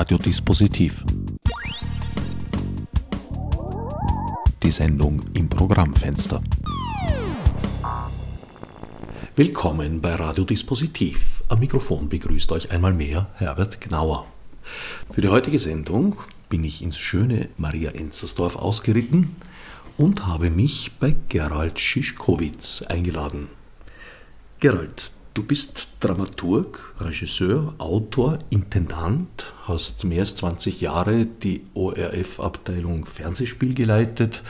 Radiodispositiv. Die Sendung im Programmfenster. Willkommen bei Radiodispositiv. Am Mikrofon begrüßt euch einmal mehr Herbert Gnauer. Für die heutige Sendung bin ich ins schöne Maria Enzersdorf ausgeritten und habe mich bei Gerald Schischkowitz eingeladen. Gerald, du bist Dramaturg, Regisseur, Autor, Intendant, hast mehr als 20 Jahre die ORF-Abteilung Fernsehspiel geleitet,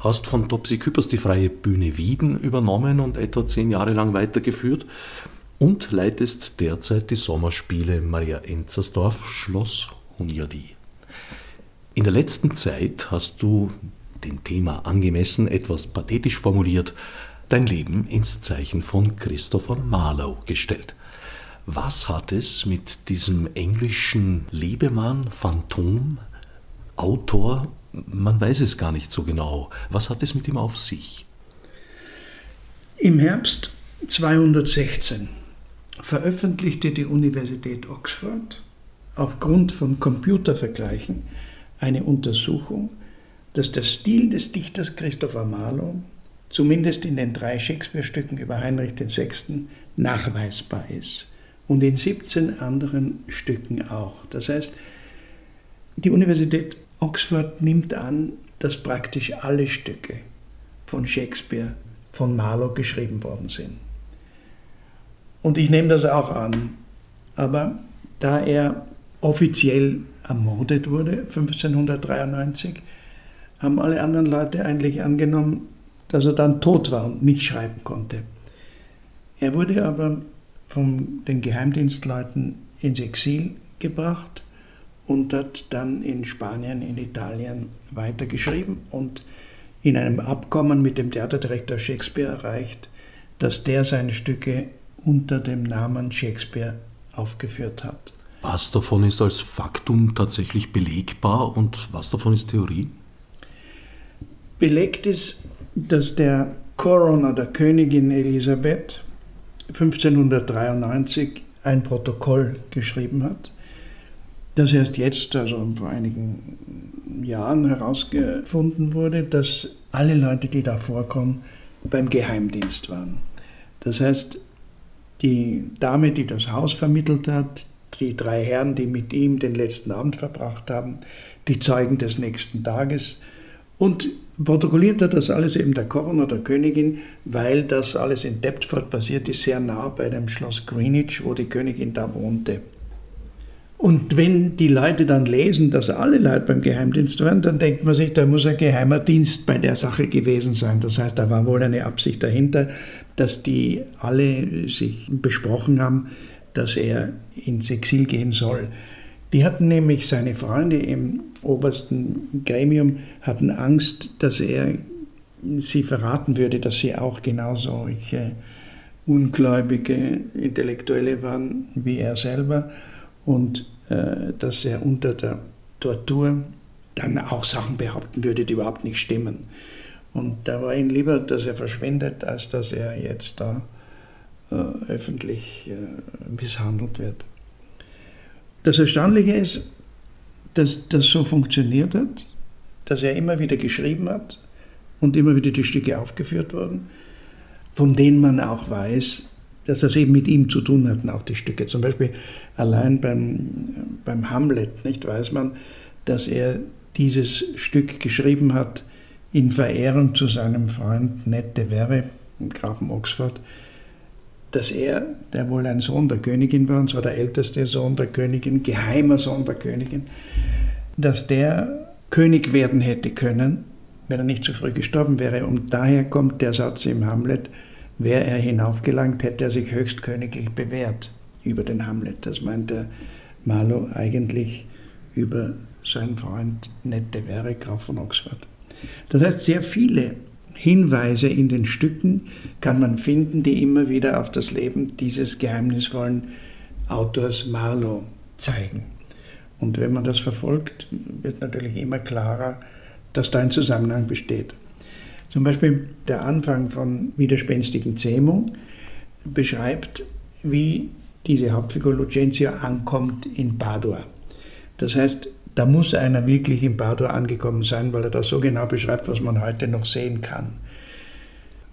hast von Topsy Küppers die freie Bühne Wieden übernommen und etwa zehn Jahre lang weitergeführt und leitest derzeit die Sommerspiele Maria Enzersdorf, Schloss Hunyadi. In der letzten Zeit hast du dem Thema angemessen etwas pathetisch formuliert dein Leben ins Zeichen von Christopher Marlowe gestellt. Was hat es mit diesem englischen Lebemann, Phantom, Autor, man weiß es gar nicht so genau, was hat es mit ihm auf sich? Im Herbst 216 veröffentlichte die Universität Oxford aufgrund von Computervergleichen eine Untersuchung, dass der Stil des Dichters Christopher Marlowe zumindest in den drei Shakespeare-Stücken über Heinrich VI. nachweisbar ist und in 17 anderen Stücken auch. Das heißt, die Universität Oxford nimmt an, dass praktisch alle Stücke von Shakespeare von Marlowe geschrieben worden sind. Und ich nehme das auch an. Aber da er offiziell ermordet wurde, 1593, haben alle anderen Leute eigentlich angenommen, dass er dann tot war und nicht schreiben konnte. Er wurde aber von den Geheimdienstleuten ins Exil gebracht und hat dann in Spanien, in Italien weitergeschrieben und in einem Abkommen mit dem Theaterdirektor Shakespeare erreicht, dass der seine Stücke unter dem Namen Shakespeare aufgeführt hat. Was davon ist als Faktum tatsächlich belegbar und was davon ist Theorie? Belegt ist, dass der Coroner der Königin Elisabeth 1593 ein Protokoll geschrieben hat, das erst jetzt, also vor einigen Jahren herausgefunden wurde, dass alle Leute, die da vorkommen, beim Geheimdienst waren. Das heißt, die Dame, die das Haus vermittelt hat, die drei Herren, die mit ihm den letzten Abend verbracht haben, die Zeugen des nächsten Tages und protokolliert hat das alles eben der Coroner der Königin, weil das alles in Deptford passiert ist, sehr nah bei dem Schloss Greenwich, wo die Königin da wohnte. Und wenn die Leute dann lesen, dass alle Leute beim Geheimdienst waren, dann denkt man sich, da muss ein geheimer Dienst bei der Sache gewesen sein. Das heißt, da war wohl eine Absicht dahinter, dass die alle sich besprochen haben, dass er ins Exil gehen soll. Die hatten nämlich seine Freunde im obersten Gremium hatten Angst, dass er sie verraten würde, dass sie auch genauso solche ungläubige Intellektuelle waren wie er selber und äh, dass er unter der Tortur dann auch Sachen behaupten würde, die überhaupt nicht stimmen. Und da war ihm lieber, dass er verschwendet, als dass er jetzt da äh, öffentlich äh, misshandelt wird. Das Erstaunliche ist, dass das so funktioniert hat, dass er immer wieder geschrieben hat und immer wieder die Stücke aufgeführt wurden, von denen man auch weiß, dass das eben mit ihm zu tun hatten, auch die Stücke. Zum Beispiel allein beim, beim Hamlet, nicht, weiß man, dass er dieses Stück geschrieben hat in Verehrung zu seinem Freund Verre, dem Grafen Oxford, dass er, der wohl ein Sohn der Königin war, und zwar der älteste Sohn der Königin, geheimer Sohn der Königin, dass der König werden hätte können, wenn er nicht zu früh gestorben wäre. Und daher kommt der Satz im Hamlet, wäre er hinaufgelangt, hätte er sich höchst königlich bewährt über den Hamlet. Das meint der Marlow eigentlich über seinen Freund Ned de Vere, Graf von Oxford. Das heißt, sehr viele Hinweise in den Stücken kann man finden, die immer wieder auf das Leben dieses geheimnisvollen Autors Marlowe zeigen. Und wenn man das verfolgt, wird natürlich immer klarer, dass da ein Zusammenhang besteht. Zum Beispiel der Anfang von Widerspenstigen Zähmung beschreibt, wie diese Hauptfigur Lucentio ankommt in Padua. Das heißt, da muss einer wirklich im Bardo angekommen sein, weil er das so genau beschreibt, was man heute noch sehen kann.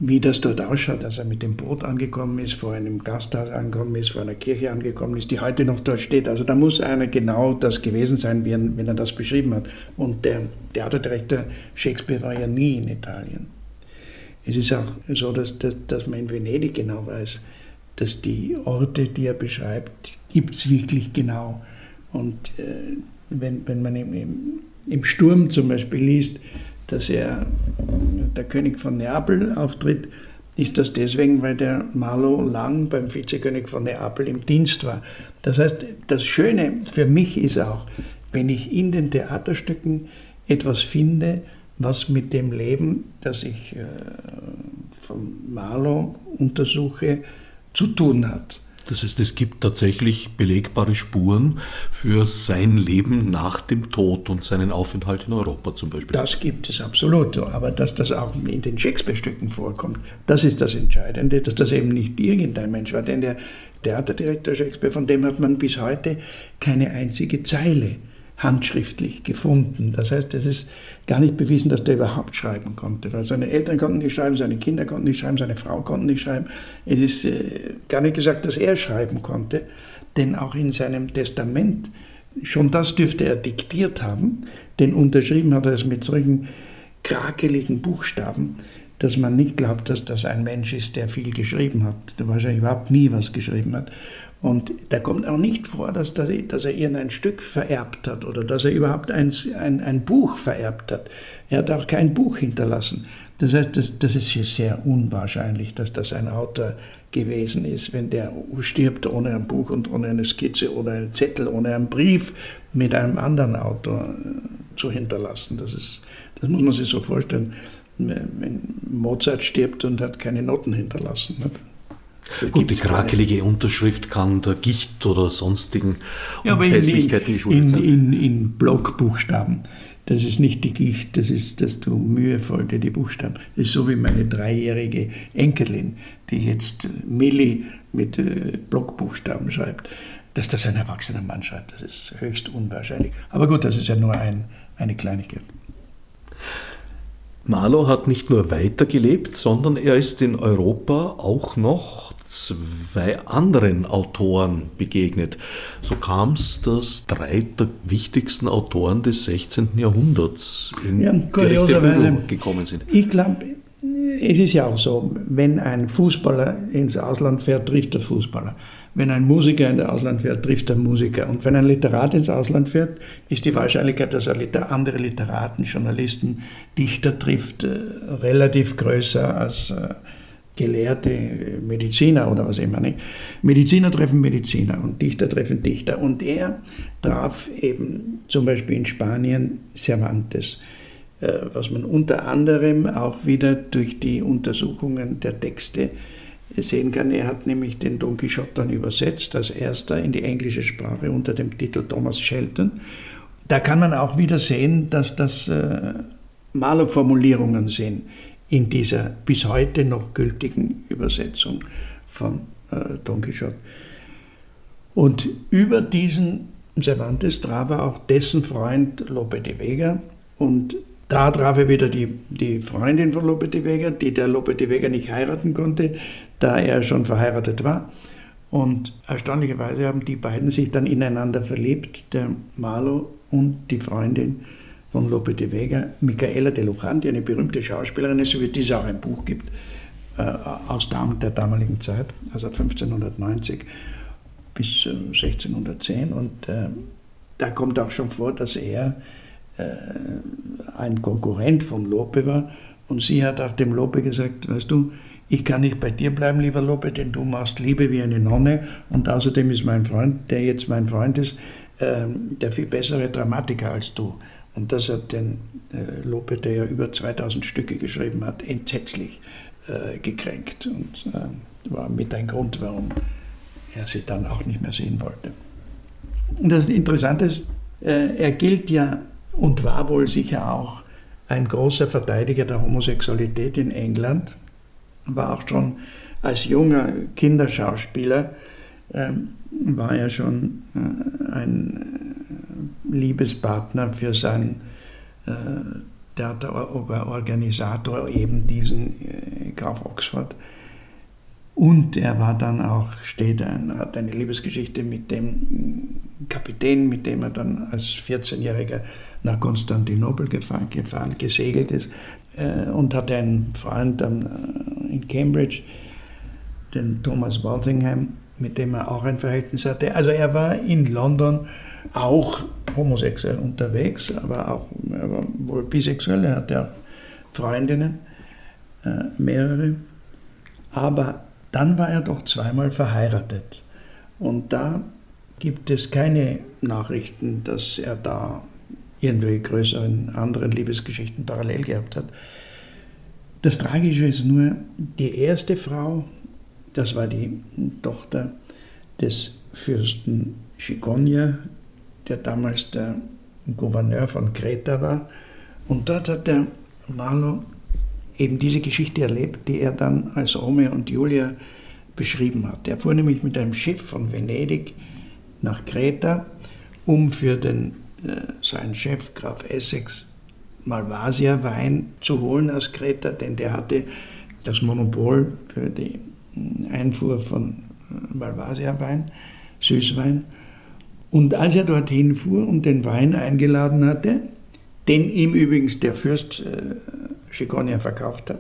Wie das dort ausschaut, dass er mit dem Boot angekommen ist, vor einem Gasthaus angekommen ist, vor einer Kirche angekommen ist, die heute noch dort steht. Also da muss einer genau das gewesen sein, wenn er das beschrieben hat. Und der Theaterdirektor Shakespeare war ja nie in Italien. Es ist auch so, dass, dass, dass man in Venedig genau weiß, dass die Orte, die er beschreibt, gibt es wirklich genau. Und äh, wenn, wenn man im, im, Sturm zum Beispiel liest, dass er der König von Neapel auftritt, ist das deswegen, weil der Marlow lang beim Vizekönig von Neapel im Dienst war. Das heißt, das Schöne für mich ist auch, wenn ich in den Theaterstücken etwas finde, was mit dem Leben, das ich äh, von Marlow untersuche, zu tun hat. Das heißt, es gibt tatsächlich belegbare Spuren für sein Leben nach dem Tod und seinen Aufenthalt in Europa zum Beispiel. Das gibt es absolut. Aber dass das auch in den Shakespeare-Stücken vorkommt, das ist das Entscheidende, dass das eben nicht irgendein Mensch war. Denn der Theaterdirektor Shakespeare, von dem hat man bis heute keine einzige Zeile handschriftlich gefunden. Das heißt, es ist gar nicht bewiesen, dass der überhaupt schreiben konnte. Weil seine Eltern konnten nicht schreiben, seine Kinder konnten nicht schreiben, seine Frau konnte nicht schreiben. Es ist äh, gar nicht gesagt, dass er schreiben konnte, denn auch in seinem Testament, schon das dürfte er diktiert haben, denn unterschrieben hat er es mit solchen krakeligen Buchstaben, dass man nicht glaubt, dass das ein Mensch ist, der viel geschrieben hat, der wahrscheinlich überhaupt nie was geschrieben hat. Und da kommt auch nicht vor, dass, dass, er irgendein Stück vererbt hat oder dass er überhaupt ein, ein, ein Buch vererbt hat. Er hat auch kein Buch hinterlassen. Das heißt, das, das ist sehr unwahrscheinlich, dass das ein Autor gewesen ist, wenn der stirbt ohne ein Buch und ohne eine Skizze oder einen Zettel, ohne einen Brief mit einem anderen Autor äh, zu hinterlassen. Das, ist, das muss man sich so vorstellen, wenn Mozart stirbt und hat keine Noten hinterlassen. Gut, die krakelige Unterschrift kann der Gicht oder sonstigen ja, Hässlichkeiten geschuldet sein. In, in Blockbuchstaben. Das ist nicht die Gicht, das ist, dass du mühevoll dir die Buchstaben. Das ist so wie meine dreijährige Enkelin, die jetzt Milli mit äh, Blockbuchstaben schreibt. Dass das ein erwachsener Mann schreibt, das ist höchst unwahrscheinlich. Aber gut, das ist ja nur ein, eine Kleinigkeit. Marlow hat nicht nur weitergelebt, sondern er ist in Europa auch noch zwei anderen Autoren begegnet. So kam es, dass drei der wichtigsten Autoren des 16. Jahrhunderts in ja, direkte Berührung gekommen sind. Ich glaube, es ist ja auch so, wenn ein Fußballer ins Ausland fährt, trifft der Fußballer. Wenn ein Musiker ins Ausland fährt, trifft der Musiker. Und wenn ein Literat ins Ausland fährt, ist die Wahrscheinlichkeit, dass er andere Literaten, Journalisten, Dichter trifft, äh, relativ größer als äh, gelehrte Mediziner oder was immer. Nicht? Mediziner treffen Mediziner und Dichter treffen Dichter. Und er traf eben zum Beispiel in Spanien Cervantes, äh, was man unter anderem auch wieder durch die Untersuchungen der Texte sehen kann. Er hat nämlich den Don Quixote dann übersetzt als erster in die englische Sprache unter dem Titel Thomas Shelton. Da kann man auch wieder sehen, dass das äh, Malerformulierungen sind in dieser bis heute noch gültigen Übersetzung von äh, Don Quixote. Und über diesen Cervantes traf er auch dessen Freund Lope de Vega und da traf er wieder die, die Freundin von Lope de Vega, die der Lope de Vega nicht heiraten konnte, da er schon verheiratet war. Und erstaunlicherweise haben die beiden sich dann ineinander verliebt, der Marlo und die Freundin von Lope de Vega, Michaela de Lujan, die eine berühmte Schauspielerin ist, über die es auch ein Buch gibt, äh, aus der damaligen Zeit, also 1590 bis 1610. Äh, und äh, da kommt auch schon vor, dass er ein Konkurrent von Lope war. Und sie hat auch dem Lope gesagt, weißt du, ich kann nicht bei dir bleiben, lieber Lope, denn du machst Liebe wie eine Nonne. Und außerdem ist mein Freund, der jetzt mein Freund ist, ähm, der viel bessere Dramatiker als du. Und das hat den äh, Lope, der ja über 2000 Stücke geschrieben hat, entsetzlich äh, gekränkt. Und war mit ein Grund, warum er sie dann auch nicht mehr sehen wollte. Und das Interessante ist, er gilt ja und war wohl sicher auch ein großer Verteidiger der Homosexualität in England, war auch schon als junger Kinderschauspieler, äh, war er schon äh, ein Liebespartner für seinen äh, Theaterorganisator, eben diesen äh, Graf Oxford. Und er war dann auch, steht ein, hat eine Liebesgeschichte mit dem Kapitän, mit dem er dann als 14-Jähriger nach Konstantinopel gefahren, gefahren gesegelt ist äh, und hatte einen Freund dann äh, in Cambridge, den Thomas Walsingham, mit dem er auch ein Verhältnis hatte. Also er war in London auch homosexuell unterwegs, aber auch er war wohl bisexuell, er hatte auch Freundinnen, äh, mehrere. Aber dann war er doch zweimal verheiratet. Und da gibt es keine Nachrichten, dass er da irgendwie größeren anderen Liebesgeschichten parallel gehabt hat. Das Tragische ist nur, die erste Frau, das war die Tochter des Fürsten Chiconia, der damals der Gouverneur von Kreta war. Und dort hat der Marlow eben diese Geschichte erlebt, die er dann als Romeo und Julia beschrieben hat. Er fuhr nämlich mit einem Schiff von Venedig nach Kreta, um für den, äh, seinen Chef Graf Essex Malvasia Wein zu holen aus Kreta, denn der hatte das Monopol für die Einfuhr von äh, Malvasia Wein, Süßwein. Und als er dorthin fuhr und den Wein eingeladen hatte, den ihm übrigens der Fürst äh, Chiconia verkauft hat,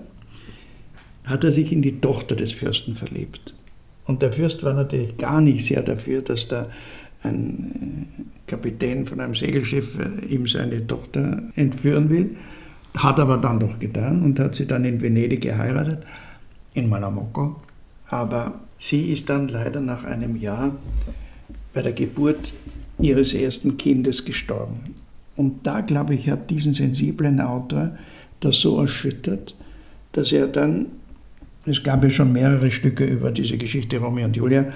hat er sich in die Tochter des Fürsten verliebt. Und der Fürst war natürlich gar nicht sehr dafür, dass da ein äh, Kapitän von einem Segelschiff äh, ihm seine Tochter entführen will. Hat aber dann doch getan und hat sie dann in Venedig geheiratet, in Malamocco. Aber sie ist dann leider nach einem Jahr bei der Geburt ihres ersten Kindes gestorben. Und da, glaube ich, hat diesen sensiblen Autor das so erschüttert, dass er dann, es gab ja schon mehrere Stücke über diese Geschichte Romeo und Julia,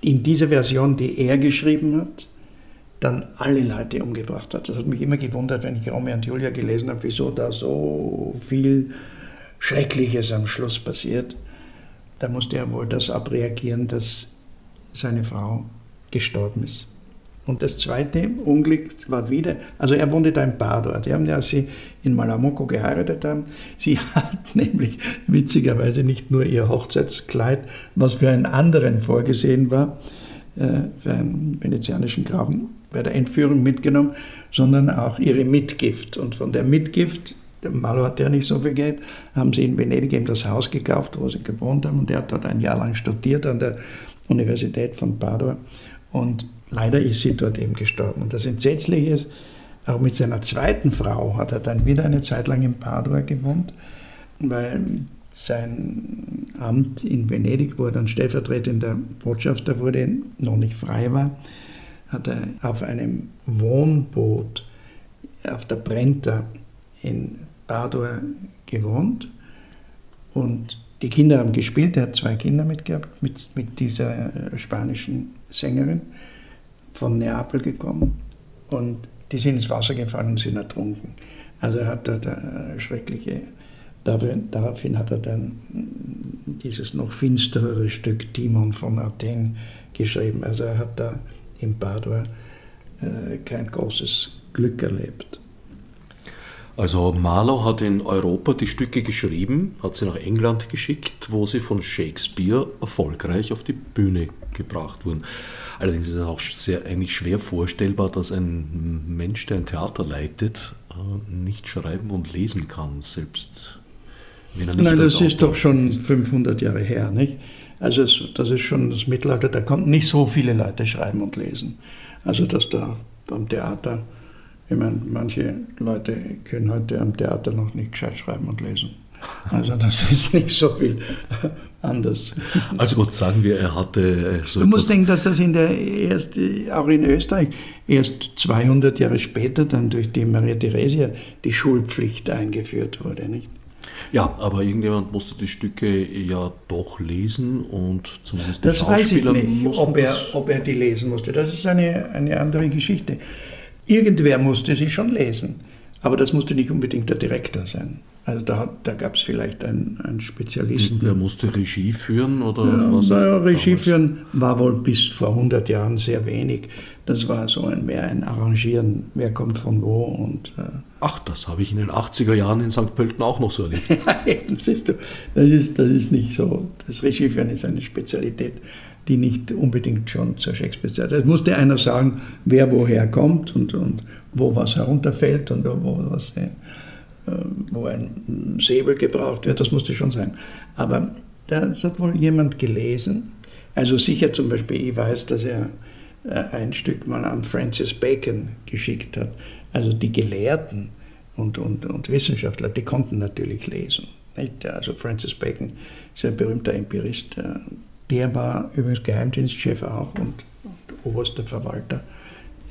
in dieser Version, die er geschrieben hat, dann alle Leute umgebracht hat. Das hat mich immer gewundert, wenn ich Romeo und Julia gelesen habe, wieso da so viel Schreckliches am Schluss passiert. Da musste er wohl das abreagieren, dass seine Frau gestorben ist. Und das zweite Unglück war wieder, also er wohnte da in Padua. Sie haben ja, als sie in Malamocco geheiratet haben, sie hat nämlich witzigerweise nicht nur ihr Hochzeitskleid, was für einen anderen vorgesehen war, äh, für einen venezianischen Grafen, bei der Entführung mitgenommen, sondern auch ihre Mitgift. Und von der Mitgift, der Malo hat ja nicht so viel Geld, haben sie in Venedig eben das Haus gekauft, wo sie gewohnt haben. Und er hat dort ein Jahr lang studiert an der Universität von Padua. Und leider ist sie dort eben gestorben. Und das Entsetzliche ist, auch mit seiner zweiten Frau hat er dann wieder eine Zeit lang in Padua gewohnt, weil sein Amt in Venedig, wo er dann stellvertretender Botschafter wurde, noch nicht frei war, hat er auf einem Wohnboot auf der Brenta in Padua gewohnt. Und die Kinder haben gespielt, er hat zwei Kinder mitgehabt, mit, mit dieser spanischen Sängerin von Neapel gekommen und die sind ins Wasser gefallen und sind ertrunken. Also er hat dort schreckliche, daraufhin hat er dann dieses noch finsterere Stück Timon von Athen geschrieben. Also er hat da in Padua äh, kein großes Glück erlebt. Also Marlow hat in Europa die Stücke geschrieben, hat sie nach England geschickt, wo sie von Shakespeare erfolgreich auf die Bühne gebracht wurden. Allerdings ist es auch sehr, eigentlich schwer vorstellbar, dass ein Mensch, der ein Theater leitet, äh, nicht schreiben und lesen kann, selbst wenn er nicht Nein, das ist doch schon 500 Jahre her, nicht? Also es, das ist schon das Mittelalter, da konnten nicht so viele Leute schreiben und lesen. Also dass da am Theater ich meine, manche Leute können heute am Theater noch nicht gescheit schreiben und lesen. Also das ist nicht so viel anders. Also gut, sagen wir, er hatte äh, so. Du musst denken, dass das in der erst, auch in Österreich erst 200 Jahre später dann durch die Maria Theresia die Schulpflicht eingeführt wurde, nicht? Ja, aber irgendjemand musste die Stücke ja doch lesen und zumindest die das Schauspieler weiß ich nicht, ob er, ob er die lesen musste. Das ist eine, eine andere Geschichte. Irgendwer musste sie schon lesen, aber das musste nicht unbedingt der Direktor sein. Also da, da gab es vielleicht einen, einen Spezialisten. Wer musste Regie führen oder ja, was? Naja, Regie führen war wohl bis vor 100 Jahren sehr wenig. Das war so ein, mehr ein Arrangieren, wer kommt von wo und. Äh Ach, das habe ich in den 80er Jahren in St. Pölten auch noch so erlebt. ja, eben, siehst du, das ist, das ist nicht so. Das Regieführen ist eine Spezialität, die nicht unbedingt schon zur Shakespeare-Zeit. Es musste einer sagen, wer woher kommt und, und wo was herunterfällt und wo was. Äh, wo ein Säbel gebraucht wird, das musste schon sein. Aber das hat wohl jemand gelesen. Also sicher zum Beispiel, ich weiß, dass er äh, ein Stück mal an Francis Bacon geschickt hat. Also die Gelehrten und, und, und Wissenschaftler, die konnten natürlich lesen. Nicht? Also Francis Bacon ist ein berühmter Empirist. Der war übrigens Geheimdienstchef auch und, und oberster Verwalter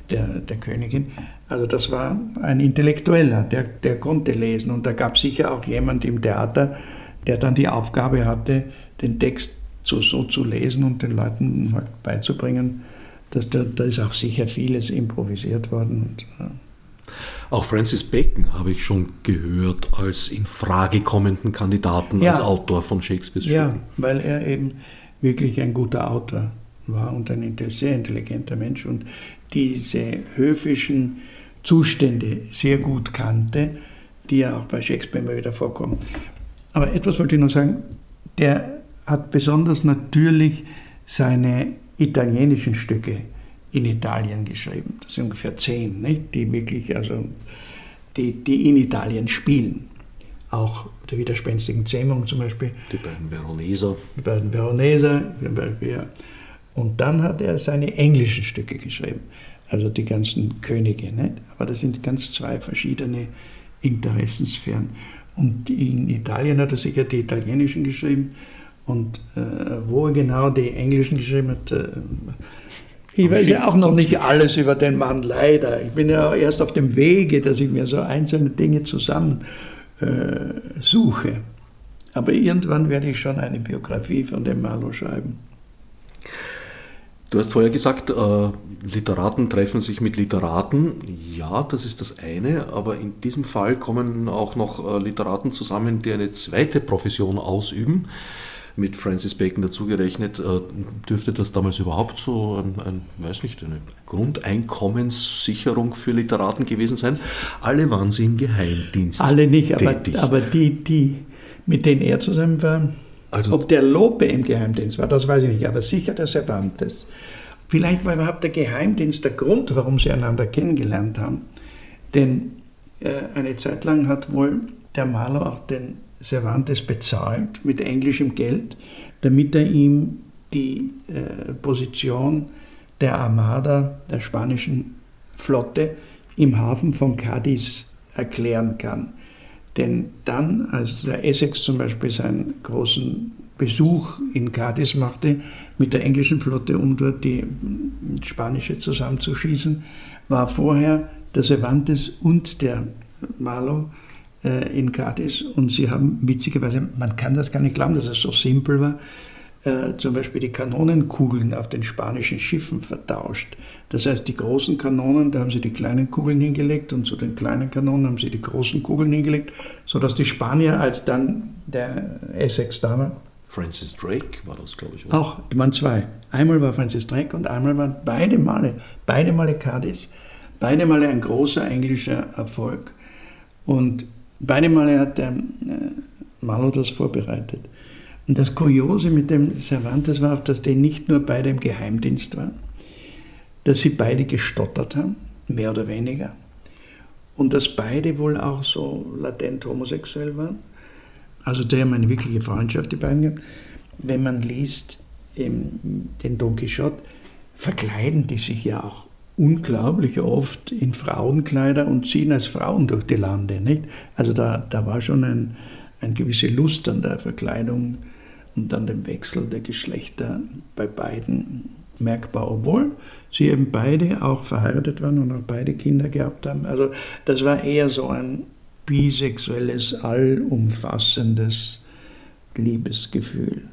der, der Königin. Also das war ein Intellektueller, der, der konnte lesen. Und da gab es sicher auch jemand im Theater, der dann die Aufgabe hatte, den Text so, so zu lesen und den Leuten halt beizubringen, dass da, da ist auch sicher vieles improvisiert worden. Und, ja. Auch Francis Bacon habe ich schon gehört als in Frage kommenden Kandidaten ja. als Autor von Shakespeares Stücken. Ja, weil er eben wirklich ein guter Autor war und ein sehr intelligenter Mensch und diese höfischen Zustände sehr gut kannte, die ja auch bei Shakespeare immer wieder vorkommen. Aber etwas wollte ich noch sagen, der hat besonders natürlich seine italienischen Stücke in Italien geschrieben. Das sind ungefähr zehn, nicht? die wirklich, also die, die in Italien spielen. Auch der widerspenstigen Zähmung zum Beispiel. Die beiden Veroneser. Die beiden Veroneser, zum Beispiel, ja. Und dann hat er seine englischen Stücke geschrieben, also die ganzen Könige. Nicht? Aber das sind ganz zwei verschiedene Interessensphären. Und in Italien hat er sicher die italienischen geschrieben und äh, wo er genau die englischen geschrieben hat, äh, ich weiß ja auch noch nicht alles über den Mann, leider. Ich bin ja erst auf dem Wege, dass ich mir so einzelne Dinge zusammen äh, suche. Aber irgendwann werde ich schon eine Biografie von dem Marlow schreiben. Du hast vorher gesagt, äh, Literaten treffen sich mit Literaten. Ja, das ist das eine, aber in diesem Fall kommen auch noch äh, Literaten zusammen, die eine zweite Profession ausüben. Mit Francis Bacon dazugerechnet, äh, dürfte das damals überhaupt so ein, ein, weiß nicht, eine Grundeinkommenssicherung für Literaten gewesen sein. Alle waren sie im Geheimdienst. Alle nicht, aber, aber die, die, mit denen er zusammen war, also, Ob der Lope im Geheimdienst war, das weiß ich nicht, aber sicher der Cervantes. Vielleicht war überhaupt der Geheimdienst der Grund, warum sie einander kennengelernt haben. Denn äh, eine Zeit lang hat wohl der Maler auch den Cervantes bezahlt mit englischem Geld, damit er ihm die äh, Position der Armada, der spanischen Flotte, im Hafen von Cadiz erklären kann. Denn dann, als der Essex zum Beispiel seinen großen Besuch in Cadiz machte, mit der englischen Flotte, um dort die spanische zusammenzuschießen, war vorher der Cervantes und der Marlow äh, in Cadiz und sie haben witzigerweise, man kann das gar nicht glauben, dass es so simpel war, äh, zum Beispiel die Kanonenkugeln auf den spanischen Schiffen vertauscht. Das heißt, die großen Kanonen, da haben sie die kleinen Kugeln hingelegt und zu den kleinen Kanonen haben sie die großen Kugeln hingelegt, sodass die Spanier, als dann der Essex da war, Francis Drake war das, glaube ich. Oder? Auch, die waren zwei. Einmal war Francis Drake und einmal waren beide Male, beide Male Cadiz, beide Male ein großer englischer Erfolg. Und beide Male hat der äh, Marlow das vorbereitet. Und das Kuriose mit dem Cervantes war auch, dass die nicht nur beide im Geheimdienst waren, dass sie beide gestottert haben, mehr oder weniger, und dass beide wohl auch so latent homosexuell waren. Also die haben eine wirkliche Freundschaft, die beiden. Wenn man liest den Don Quixote, verkleiden die sich ja auch unglaublich oft in Frauenkleider und ziehen als Frauen durch die Lande. Nicht? Also da, da war schon ein, eine gewisse Lust an der Verkleidung und an dem Wechsel der Geschlechter bei beiden merkbar, obwohl sie eben beide auch verheiratet waren und auch beide Kinder gehabt haben. Also das war eher so ein bisexuelles, allumfassendes Liebesgefühl.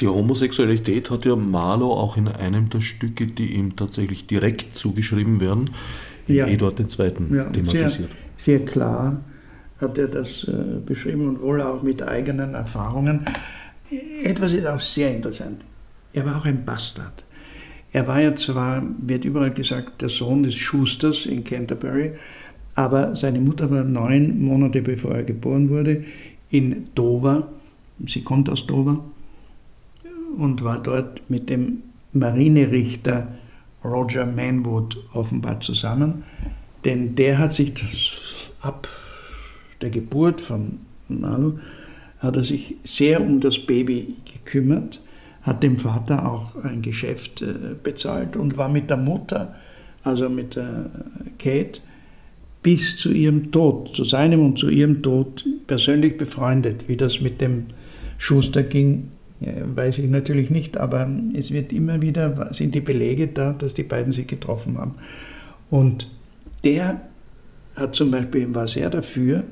Die Homosexualität hat ja Marlow auch in einem der Stücke, die ihm tatsächlich direkt zugeschrieben werden, in ja. Eduard II. Ja, thematisiert. Sehr, sehr klar hat er das äh, beschrieben und wohl auch mit eigenen Erfahrungen. Etwas ist auch sehr interessant. Er war auch ein Bastard. Er war ja zwar, wird überall gesagt, der Sohn des Schusters in Canterbury, aber seine Mutter war neun Monate bevor er geboren wurde in Dover. Sie kommt aus Dover und war dort mit dem Marinerichter Roger Manwood offenbar zusammen, denn der hat sich das, ab der Geburt von Marlow hat er sich sehr um das Baby gekümmert, hat dem Vater auch ein Geschäft äh, bezahlt und war mit der Mutter, also mit der Kate, bis zu ihrem Tod, zu seinem und zu ihrem Tod persönlich befreundet. Wie das mit dem Schuster ging, weiß ich natürlich nicht, aber es wird immer wieder, sind die Belege da, dass die beiden sich getroffen haben. Und der hat zum Beispiel, war sehr dafür,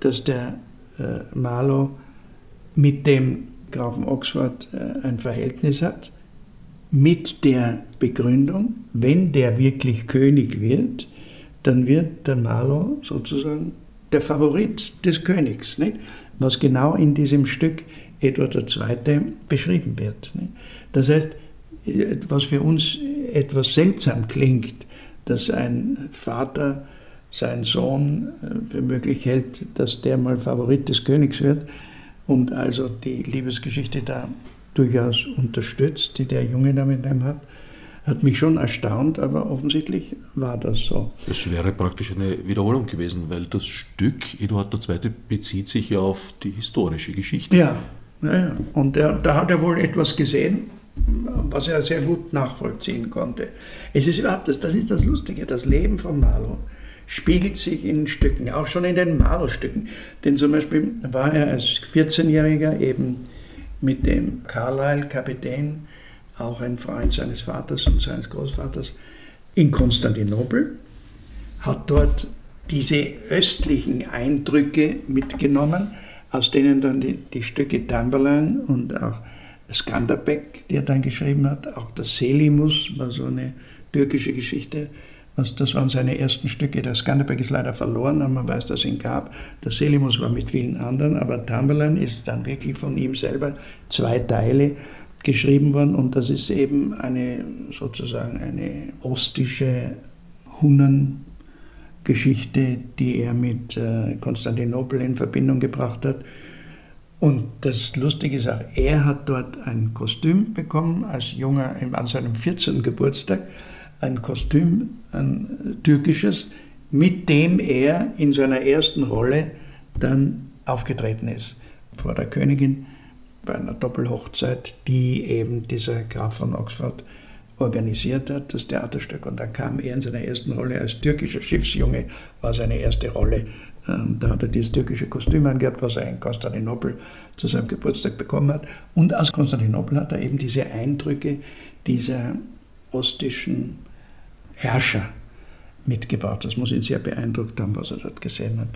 dass der äh, Marlow mit dem Grafen Oxford äh, ein Verhältnis hat, mit der Begründung, wenn der wirklich König wird, dann wird der Marlow sozusagen der Favorit des Königs, nicht? Was genau in diesem Stück Edward II. beschrieben wird. Nicht? Das heißt, was für uns etwas seltsam klingt, dass ein Vater seinen Sohn äh, für möglich hält, dass der mal Favorit des Königs wird und also die Liebesgeschichte da durchaus unterstützt, die der Junge da mit ihm hat, hat mich schon erstaunt, aber offensichtlich war das so. Das wäre praktisch eine Wiederholung gewesen, weil das Stück Eduard II. bezieht sich ja auf die historische Geschichte. Ja, ja, ja. und er, da hat er wohl etwas gesehen, was er sehr gut nachvollziehen konnte. Es ist überhaupt, das, das ist das Lustige, das Leben von Marlow spiegelt sich in Stücken, auch schon in den Marlow-Stücken. Denn zum Beispiel war er als 14-Jähriger eben mit dem Carlyle, Kapitän, auch ein Freund seines Vaters und seines Großvaters, in Konstantinopel, hat dort diese östlichen Eindrücke mitgenommen, aus denen dann die, die Stücke Tamberlan und auch Skanderbeg, die er dann geschrieben hat, auch das Selimus war so eine türkische Geschichte, das waren seine ersten Stücke. Der Skanderbeg ist leider verloren, aber man weiß, dass es ihn gab. Der Selimus war mit vielen anderen, aber Tamberlan ist dann wirklich von ihm selber zwei Teile geschrieben worden und das ist eben eine sozusagen eine ostische Hunnengeschichte, die er mit äh, Konstantinopel in Verbindung gebracht hat. Und das Lustige ist auch, er hat dort ein Kostüm bekommen als junger an seinem 14. Geburtstag ein Kostüm, ein türkisches, mit dem er in seiner ersten Rolle dann aufgetreten ist vor der Königin bei einer Doppelhochzeit, die eben dieser Graf von Oxford organisiert hat, das Theaterstück. Und da kam er in seiner ersten Rolle als türkischer Schiffsjunge, war seine erste Rolle. Ähm, da hat er dieses türkische Kostüm angehabt, was er in Konstantinopel zu seinem Geburtstag bekommen hat. Und aus Konstantinopel hat er eben diese Eindrücke dieser ostischen Herrscher mitgebracht. Das muss ihn sehr beeindruckt haben, was er dort gesehen hat.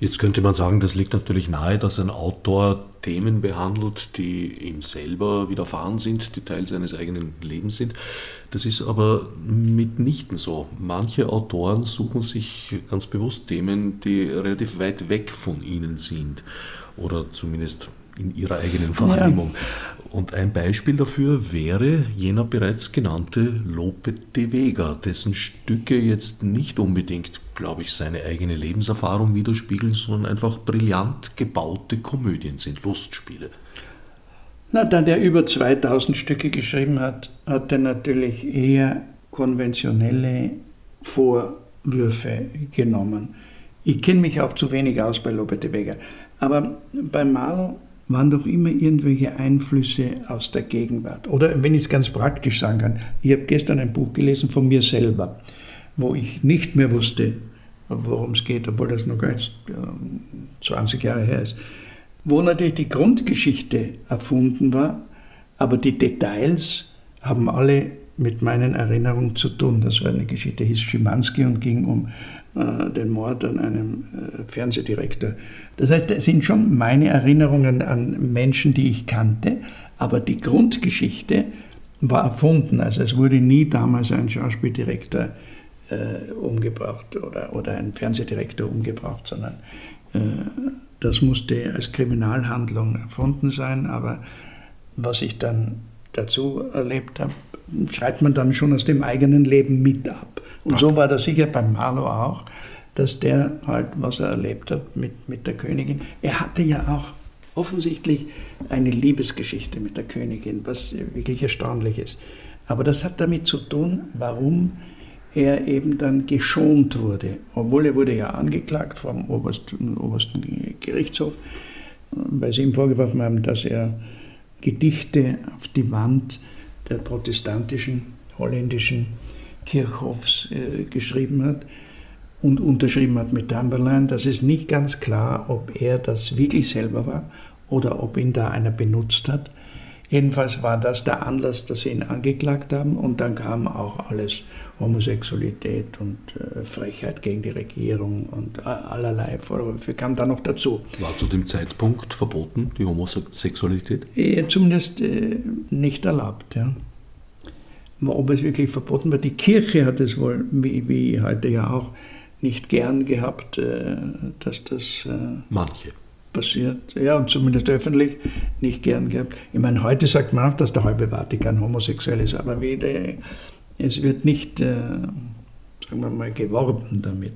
Jetzt könnte man sagen, das liegt natürlich nahe, dass ein Autor Themen behandelt, die ihm selber widerfahren sind, die Teil seines eigenen Lebens sind. Das ist aber mitnichten so. Manche Autoren suchen sich ganz bewusst Themen, die relativ weit weg von ihnen sind oder zumindest in ihrer eigenen Wahrnehmung. Ja. Und ein Beispiel dafür wäre jener bereits genannte Lope de Vega, dessen Stücke jetzt nicht unbedingt, glaube ich, seine eigene Lebenserfahrung widerspiegeln, sondern einfach brillant gebaute Komödien sind, Lustspiele. Na, da der über 2000 Stücke geschrieben hat, hat er natürlich eher konventionelle Vorwürfe genommen. Ich kenne mich auch zu wenig aus bei Lope de Vega. Aber bei Marlow waren doch immer irgendwelche Einflüsse aus der Gegenwart. Oder wenn ich es ganz praktisch sagen kann, ich habe gestern ein Buch gelesen von mir selber, wo ich nicht mehr wusste, worum es geht, obwohl das noch gar nicht 20 Jahre her ist, wo natürlich die Grundgeschichte erfunden war, aber die Details haben alle mit meinen Erinnerungen zu tun. Das war eine Geschichte, hieß Schimanski und ging um den Mord an einem äh, Fernsehdirektor. Das heißt, es sind schon meine Erinnerungen an Menschen, die ich kannte, aber die Grundgeschichte war erfunden. Also es wurde nie damals ein Schauspieldirektor äh, umgebracht oder, oder ein Fernsehdirektor umgebracht, sondern äh, das musste als Kriminalhandlung erfunden sein. Aber was ich dann dazu erlebt habe, schreibt man dann schon aus dem eigenen Leben mit ab. Und so war das sicher beim Marlow auch, dass der halt, was er erlebt hat mit, mit der Königin, er hatte ja auch offensichtlich eine Liebesgeschichte mit der Königin, was wirklich erstaunlich ist. Aber das hat damit zu tun, warum er eben dann geschont wurde. Obwohl er wurde ja angeklagt vom obersten, obersten Gerichtshof, weil sie ihm vorgeworfen haben, dass er Gedichte auf die Wand der protestantischen holländischen Kirchhofs äh, geschrieben hat und unterschrieben hat mit Tamberlein. Das ist nicht ganz klar, ob er das wirklich selber war oder ob ihn da einer benutzt hat. Jedenfalls war das der Anlass, dass sie ihn angeklagt haben und dann kam auch alles Homosexualität und äh, Frechheit gegen die Regierung und allerlei Vorwürfe kam da noch dazu. War zu dem Zeitpunkt verboten, die Homosexualität? Ja, zumindest äh, nicht erlaubt, ja. Ob es wirklich verboten war, die Kirche hat es wohl, wie, wie heute ja auch, nicht gern gehabt, äh, dass das. Äh, Manche passiert. Ja, und zumindest öffentlich nicht gern gehabt. Ich meine, heute sagt man auch, dass der halbe Vatikan homosexuell ist, aber wieder, es wird nicht, äh, sagen wir mal, geworben damit.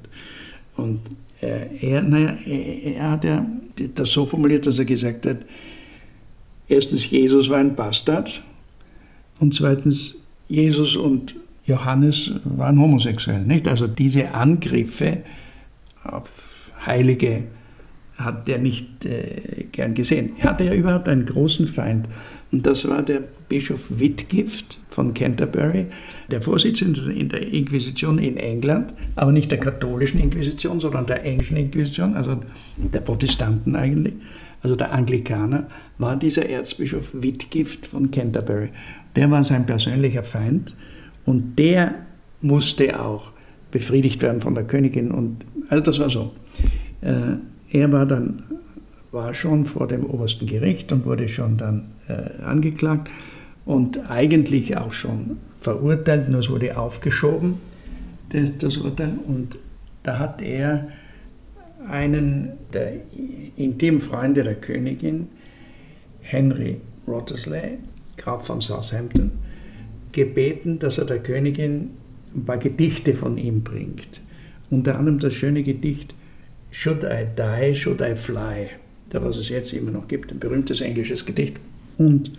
Und er, naja, er hat ja das so formuliert, dass er gesagt hat, erstens, Jesus war ein Bastard und zweitens, Jesus und Johannes waren homosexuell. Nicht? Also diese Angriffe auf heilige hat er nicht äh, gern gesehen. Er hatte ja überhaupt einen großen Feind und das war der Bischof Whitgift von Canterbury, der Vorsitzende in der Inquisition in England, aber nicht der katholischen Inquisition, sondern der englischen Inquisition, also der Protestanten eigentlich, also der Anglikaner, war dieser Erzbischof Whitgift von Canterbury. Der war sein persönlicher Feind und der musste auch befriedigt werden von der Königin und also das war so. Äh, er war dann war schon vor dem obersten Gericht und wurde schon dann äh, angeklagt und eigentlich auch schon verurteilt, nur es wurde aufgeschoben, das, das Urteil. Und da hat er einen der intimen Freunde der Königin, Henry Wriothesley, Graf von Southampton, gebeten, dass er der Königin ein paar Gedichte von ihm bringt. Unter anderem das schöne Gedicht Should I Die, Should I Fly, da was es jetzt immer noch gibt, ein berühmtes englisches Gedicht. Und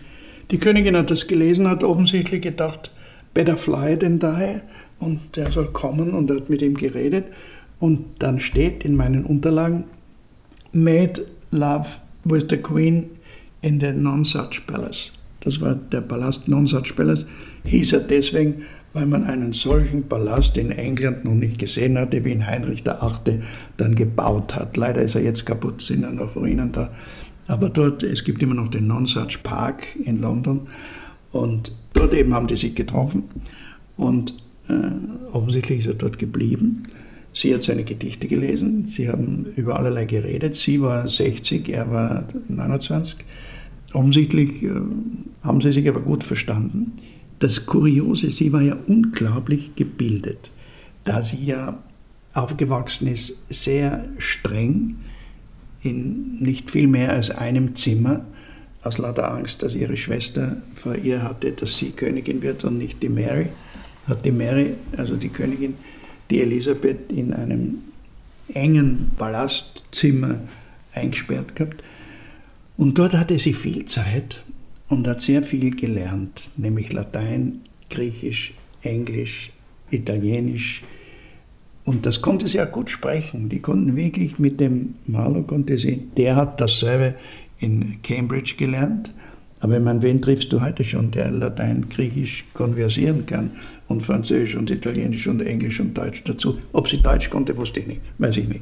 die Königin hat das gelesen, hat offensichtlich gedacht, better fly than die, und der soll kommen und hat mit ihm geredet. Und dann steht in meinen Unterlagen, made love with the queen in the Nonsuch Palace. Das war der Palast Nonsuch Palace, hieß er deswegen, weil man einen solchen Palast in England noch nicht gesehen hatte, wie ihn Heinrich VIII. dann gebaut hat. Leider ist er jetzt kaputt, sind ja noch Ruinen da. Aber dort, es gibt immer noch den Nonsuch Park in London und dort eben haben die sich getroffen und äh, offensichtlich ist er dort geblieben. Sie hat seine Gedichte gelesen, sie haben über allerlei geredet. Sie war 60, er war 29. Offensichtlich äh, haben sie sich aber gut verstanden. Das Kuriose, sie war ja unglaublich gebildet, da sie ja aufgewachsen ist, sehr streng, in nicht viel mehr als einem Zimmer, aus lauter Angst, dass ihre Schwester vor ihr hatte, dass sie Königin wird und nicht die Mary, hat die Mary, also die Königin, die Elisabeth in einem engen Palastzimmer eingesperrt gehabt. Und dort hatte sie viel Zeit und hat sehr viel gelernt, nämlich Latein, Griechisch, Englisch, Italienisch. Und das konnte sie auch gut sprechen. Die konnten wirklich mit dem Marlow, konnte sie, der hat dasselbe in Cambridge gelernt. Aber ich meine, wen triffst du heute schon, der Latein, Griechisch konversieren kann und Französisch und Italienisch und Englisch und Deutsch dazu? Ob sie Deutsch konnte, wusste ich nicht, weiß ich nicht.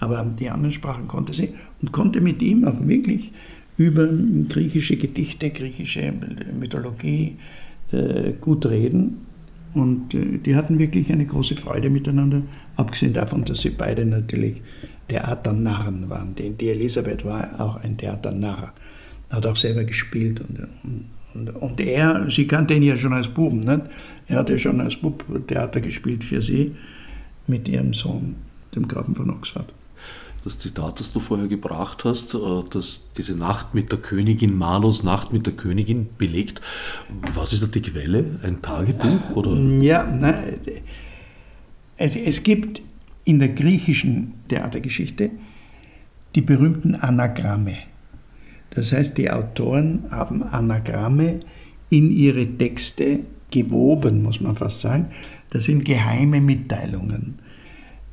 Aber die anderen Sprachen konnte sie und konnte mit ihm auch wirklich über griechische Gedichte, griechische Mythologie äh, gut reden. Und äh, die hatten wirklich eine große Freude miteinander, abgesehen davon, dass sie beide natürlich Theaternarren waren. Die, die Elisabeth war auch ein Theaternarr, hat auch selber gespielt. Und, und, und er, sie kannte ihn ja schon als Buben. Nicht? Er hatte schon als Bub Theater gespielt für sie mit ihrem Sohn, dem Grafen von Oxford. Das Zitat, das du vorher gebracht hast, äh, dass diese Nacht mit der Königin, Malos Nacht mit der Königin belegt. Was ist da die Quelle? Ein Tagebuch? Oder? Ja, na, es, es gibt in der griechischen Theatergeschichte die berühmten Anagramme. Das heißt, die Autoren haben Anagramme in ihre Texte gewoben, muss man fast sagen. Das sind geheime Mitteilungen,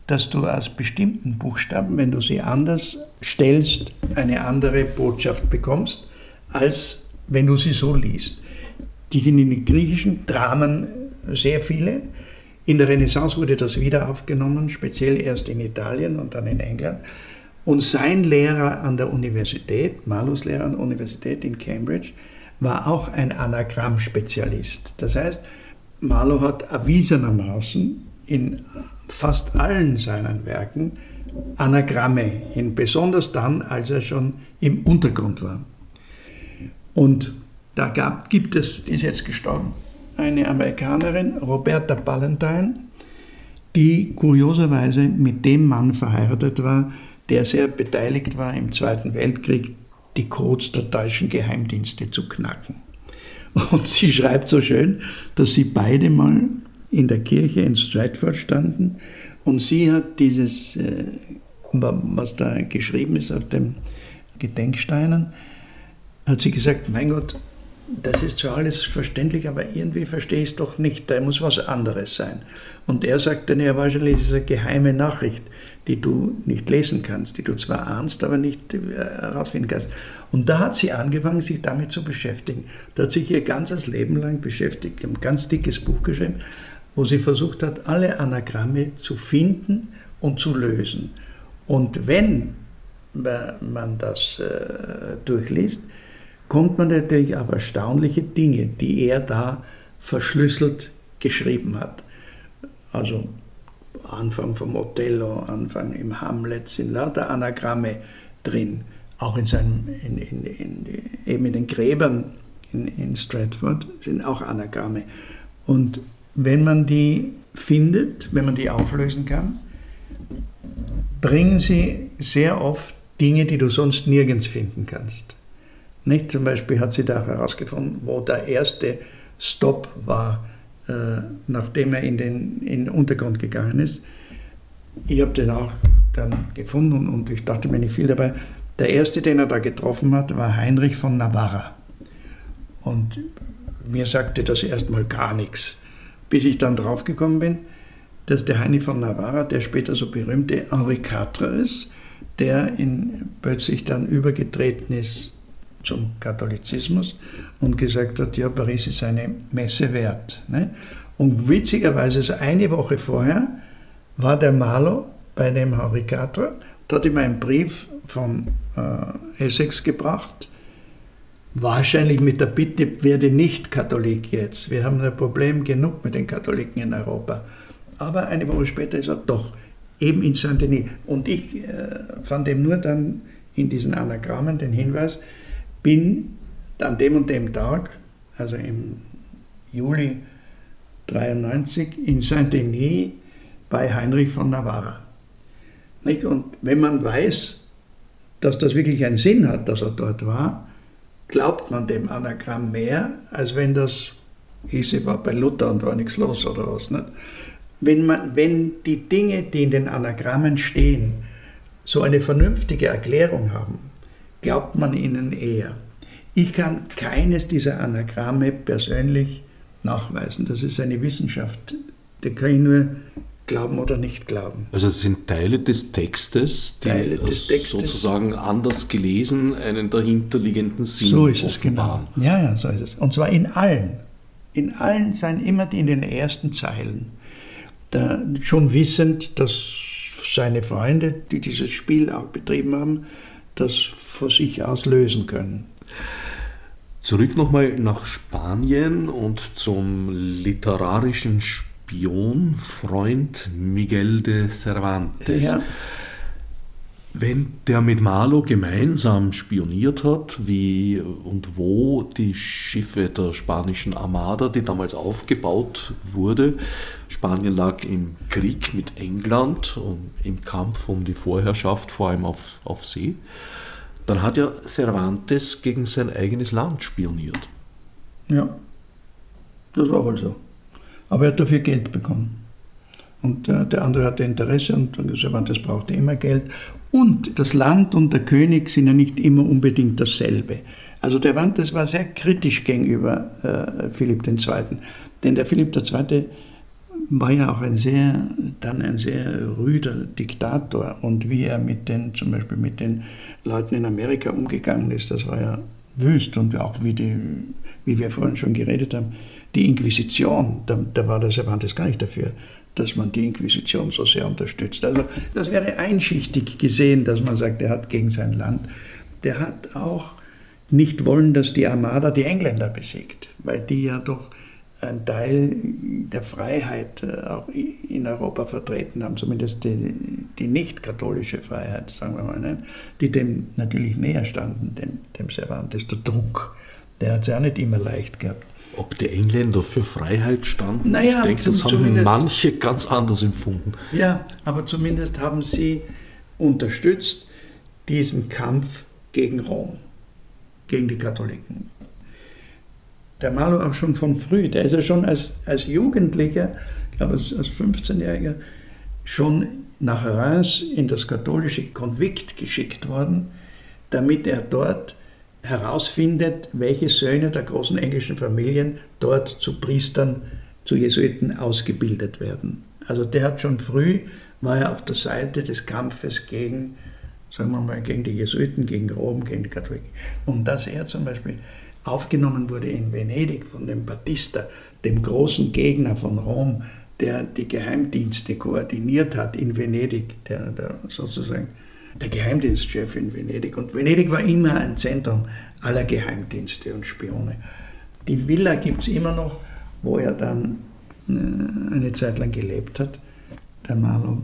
dass du aus bestimmten Buchstaben, wenn du sie anders stellst, eine andere Botschaft bekommst, als wenn du sie so liest. Die sind in den griechischen Dramen sehr viele. In der Renaissance wurde das wieder aufgenommen, speziell erst in Italien und dann in England. Und sein Lehrer an der Universität, Malus Lehrer an der Universität in Cambridge, war auch ein Anagramm-Spezialist. Das heißt, Marlow hat erwiesenermaßen in fast allen seinen Werken Anagramme hin, besonders dann, als er schon im Untergrund war. Und da gab, gibt es, die ist jetzt gestorben, eine Amerikanerin, Roberta Ballantyne, die kurioserweise mit dem Mann verheiratet war, der sehr beteiligt war im Zweiten Weltkrieg, die Codes der deutschen Geheimdienste zu knacken. Und sie schreibt so schön, dass sie beide mal in der Kirche in Stratford standen und sie hat dieses, äh, was da geschrieben ist auf den Gedenksteinen, hat sie gesagt, mein Gott, das ist zwar alles verständlich, aber irgendwie verstehe ich es doch nicht, da muss was anderes sein. Und er sagt dann, ja, wahrscheinlich ist es eine geheime Nachricht, die du nicht lesen kannst, die du zwar ahnst, aber nicht äh, herausfinden kannst. Und da hat sie angefangen, sich damit zu beschäftigen. Da hat sich ihr ganzes Leben lang beschäftigt, ein ganz dickes Buch geschrieben, wo sie versucht hat, alle Anagramme zu finden und zu lösen. Und wenn man das äh, durchliest, kommt man natürlich auf erstaunliche Dinge, die er da verschlüsselt geschrieben hat. Also Anfang vom Othello, Anfang im Hamlet sind lauter Anagramme drin auch in seinem, in, in, in, eben in den Gräbern in, in Stratford sind auch Anagramme. Und wenn man die findet, wenn man die auflösen kann, bringen sie sehr oft Dinge, die du sonst nirgends finden kannst. Nicht? Zum Beispiel hat sie da herausgefunden, wo der erste Stop war, äh, nachdem er in den, in den Untergrund gegangen ist. Ich habe den auch dann gefunden und ich dachte mir nicht viel dabei. Der erste, den er da getroffen hat, war Heinrich von Navarra. Und mir sagte das erstmal gar nichts, bis ich dann draufgekommen bin, dass der Heinrich von Navarra, der später so berühmte Henri IV ist, der in, plötzlich dann übergetreten ist zum Katholizismus und gesagt hat, ja, Paris ist eine Messe wert. Ne? Und witzigerweise, so eine Woche vorher, war der Malo bei dem Henri IV da hat ihm einen Brief von äh, Essex gebracht, wahrscheinlich mit der Bitte, werde nicht Katholik jetzt. Wir haben ein Problem genug mit den Katholiken in Europa. Aber eine Woche später ist er doch eben in Saint-Denis. Und ich äh, fand eben nur dann in diesen Anagrammen den Hinweis, bin an dem und dem Tag, also im Juli 93, in Saint-Denis bei Heinrich von Navarra. Nicht? Und wenn man weiß, dass das wirklich einen Sinn hat, dass er dort war, glaubt man dem Anagramm mehr, als wenn das hieß, ich war bei Luther und war nichts los oder was. Nicht? Wenn, man, wenn die Dinge, die in den Anagrammen stehen, so eine vernünftige Erklärung haben, glaubt man ihnen eher. Ich kann keines dieser Anagramme persönlich nachweisen. Das ist eine Wissenschaft. Da kann ich nur glauben oder nicht glauben. Also es sind Teile des Textes, die Teile des Textes. sozusagen anders gelesen einen dahinterliegenden Sinn So ist es genau. Ja, ja, so ist es. Und zwar in allen. In allen seien immer in den ersten Zeilen. Da, schon wissend, dass seine Freunde, die dieses Spiel auch betrieben haben, das vor sich aus lösen können. Zurück nochmal nach Spanien und zum literarischen Spiel. Spion, Freund Miguel de Cervantes. Ja. Wenn der mit Marlow gemeinsam spioniert hat, wie und wo die Schiffe der spanischen Armada, die damals aufgebaut wurde, Spanien lag im Krieg mit England und im Kampf um die Vorherrschaft, vor allem auf, auf See, dann hat ja Cervantes gegen sein eigenes Land spioniert. Ja, das war wohl so. Aber er hat dafür Geld bekommen. Und äh, der andere hatte Interesse und Cervantes brauchte immer Geld. Und das Land und der König sind ja nicht immer unbedingt dasselbe. Also der Cervantes war sehr kritisch gegenüber äh, Philipp II. Denn der Philipp II. war ja auch ein sehr, dann ein sehr rüder Diktator. Und wie er mit den, zum Beispiel mit den Leuten in Amerika umgegangen ist, das war ja wüst. Und auch wie, die, wie wir vorhin schon geredet haben, die Inquisition, da, da war der Cervantes gar nicht dafür dass man die Inquisition so sehr unterstützt. Also das wäre einschichtig gesehen, dass man sagt, er hat gegen sein Land. Der hat auch nicht wollen, dass die Armada die Engländer besiegt, weil die ja doch einen Teil der Freiheit äh, auch in Europa vertreten haben, zumindest die, die nicht-katholische Freiheit, sagen wir mal, ne? die dem natürlich näher standen, dem, dem Cervantes, der Druck. Der hat es ja nicht immer leicht gehabt. Ob die Engländer für Freiheit standen? Naja, ich denke, das haben manche ganz anders empfunden. Ja, aber zumindest haben sie unterstützt diesen Kampf gegen Rom, gegen die Katholiken. Der Marlow auch schon von früh, der ist ja schon als, als Jugendlicher, ich glaube als, als 15-Jähriger, schon nach Reims in das katholische Konvikt geschickt worden, damit er dort herausfindet, welche Söhne der großen englischen Familien dort zu Priestern, zu Jesuiten ausgebildet werden. Also der hat schon früh, war er auf der Seite des Kampfes gegen, sagen wir mal, gegen die Jesuiten, gegen Rom, gegen die Katholiken. Und dass er zum Beispiel aufgenommen wurde in Venedig von dem Battista, dem großen Gegner von Rom, der die Geheimdienste koordiniert hat in Venedig, der, der sozusagen der Geheimdienstchef in Venedig. Und Venedig war immer ein Zentrum aller Geheimdienste und Spione. Die Villa gibt es immer noch, wo er dann äh, eine Zeit lang gelebt hat, der Marlow,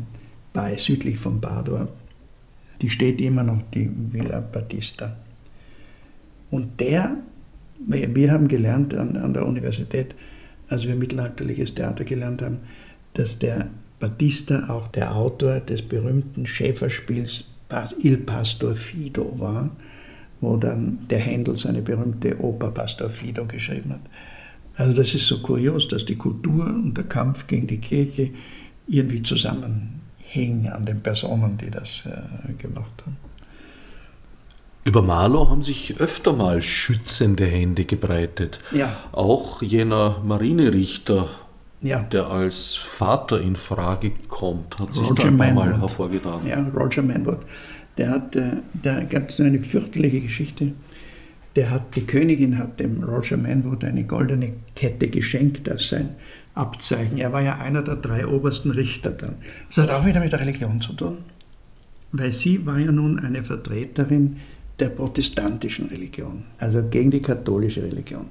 bei südlich von Padua. Die steht immer noch, die Villa Battista. Und der, wir haben gelernt an, an der Universität, als wir mittelalterliches Theater gelernt haben, dass der Battista auch der Autor des berühmten Schäferspiels Il Pastor Fido war, wo dann der Händel seine berühmte Oper Pastor Fido geschrieben hat. Also das ist so kurios, dass die Kultur und der Kampf gegen die Kirche irgendwie zusammenhing an den Personen, die das äh, gemacht haben. Über Marlow haben sich öfter mal schützende Hände gebreitet. Ja. Auch jener Marinerichter, ja. der als Vater in Frage kommt, hat sich Roger paar Mal hervorgetan. Ja, Roger Manwood. Der hat, äh, da gab es eine fürchterliche Geschichte. Der hat, die Königin hat dem Roger Manwood eine goldene Kette geschenkt als sein Abzeichen. Er war ja einer der drei obersten Richter dann. Das hat auch wieder mit der Religion zu tun, weil sie war ja nun eine Vertreterin der protestantischen Religion, also gegen die katholische Religion.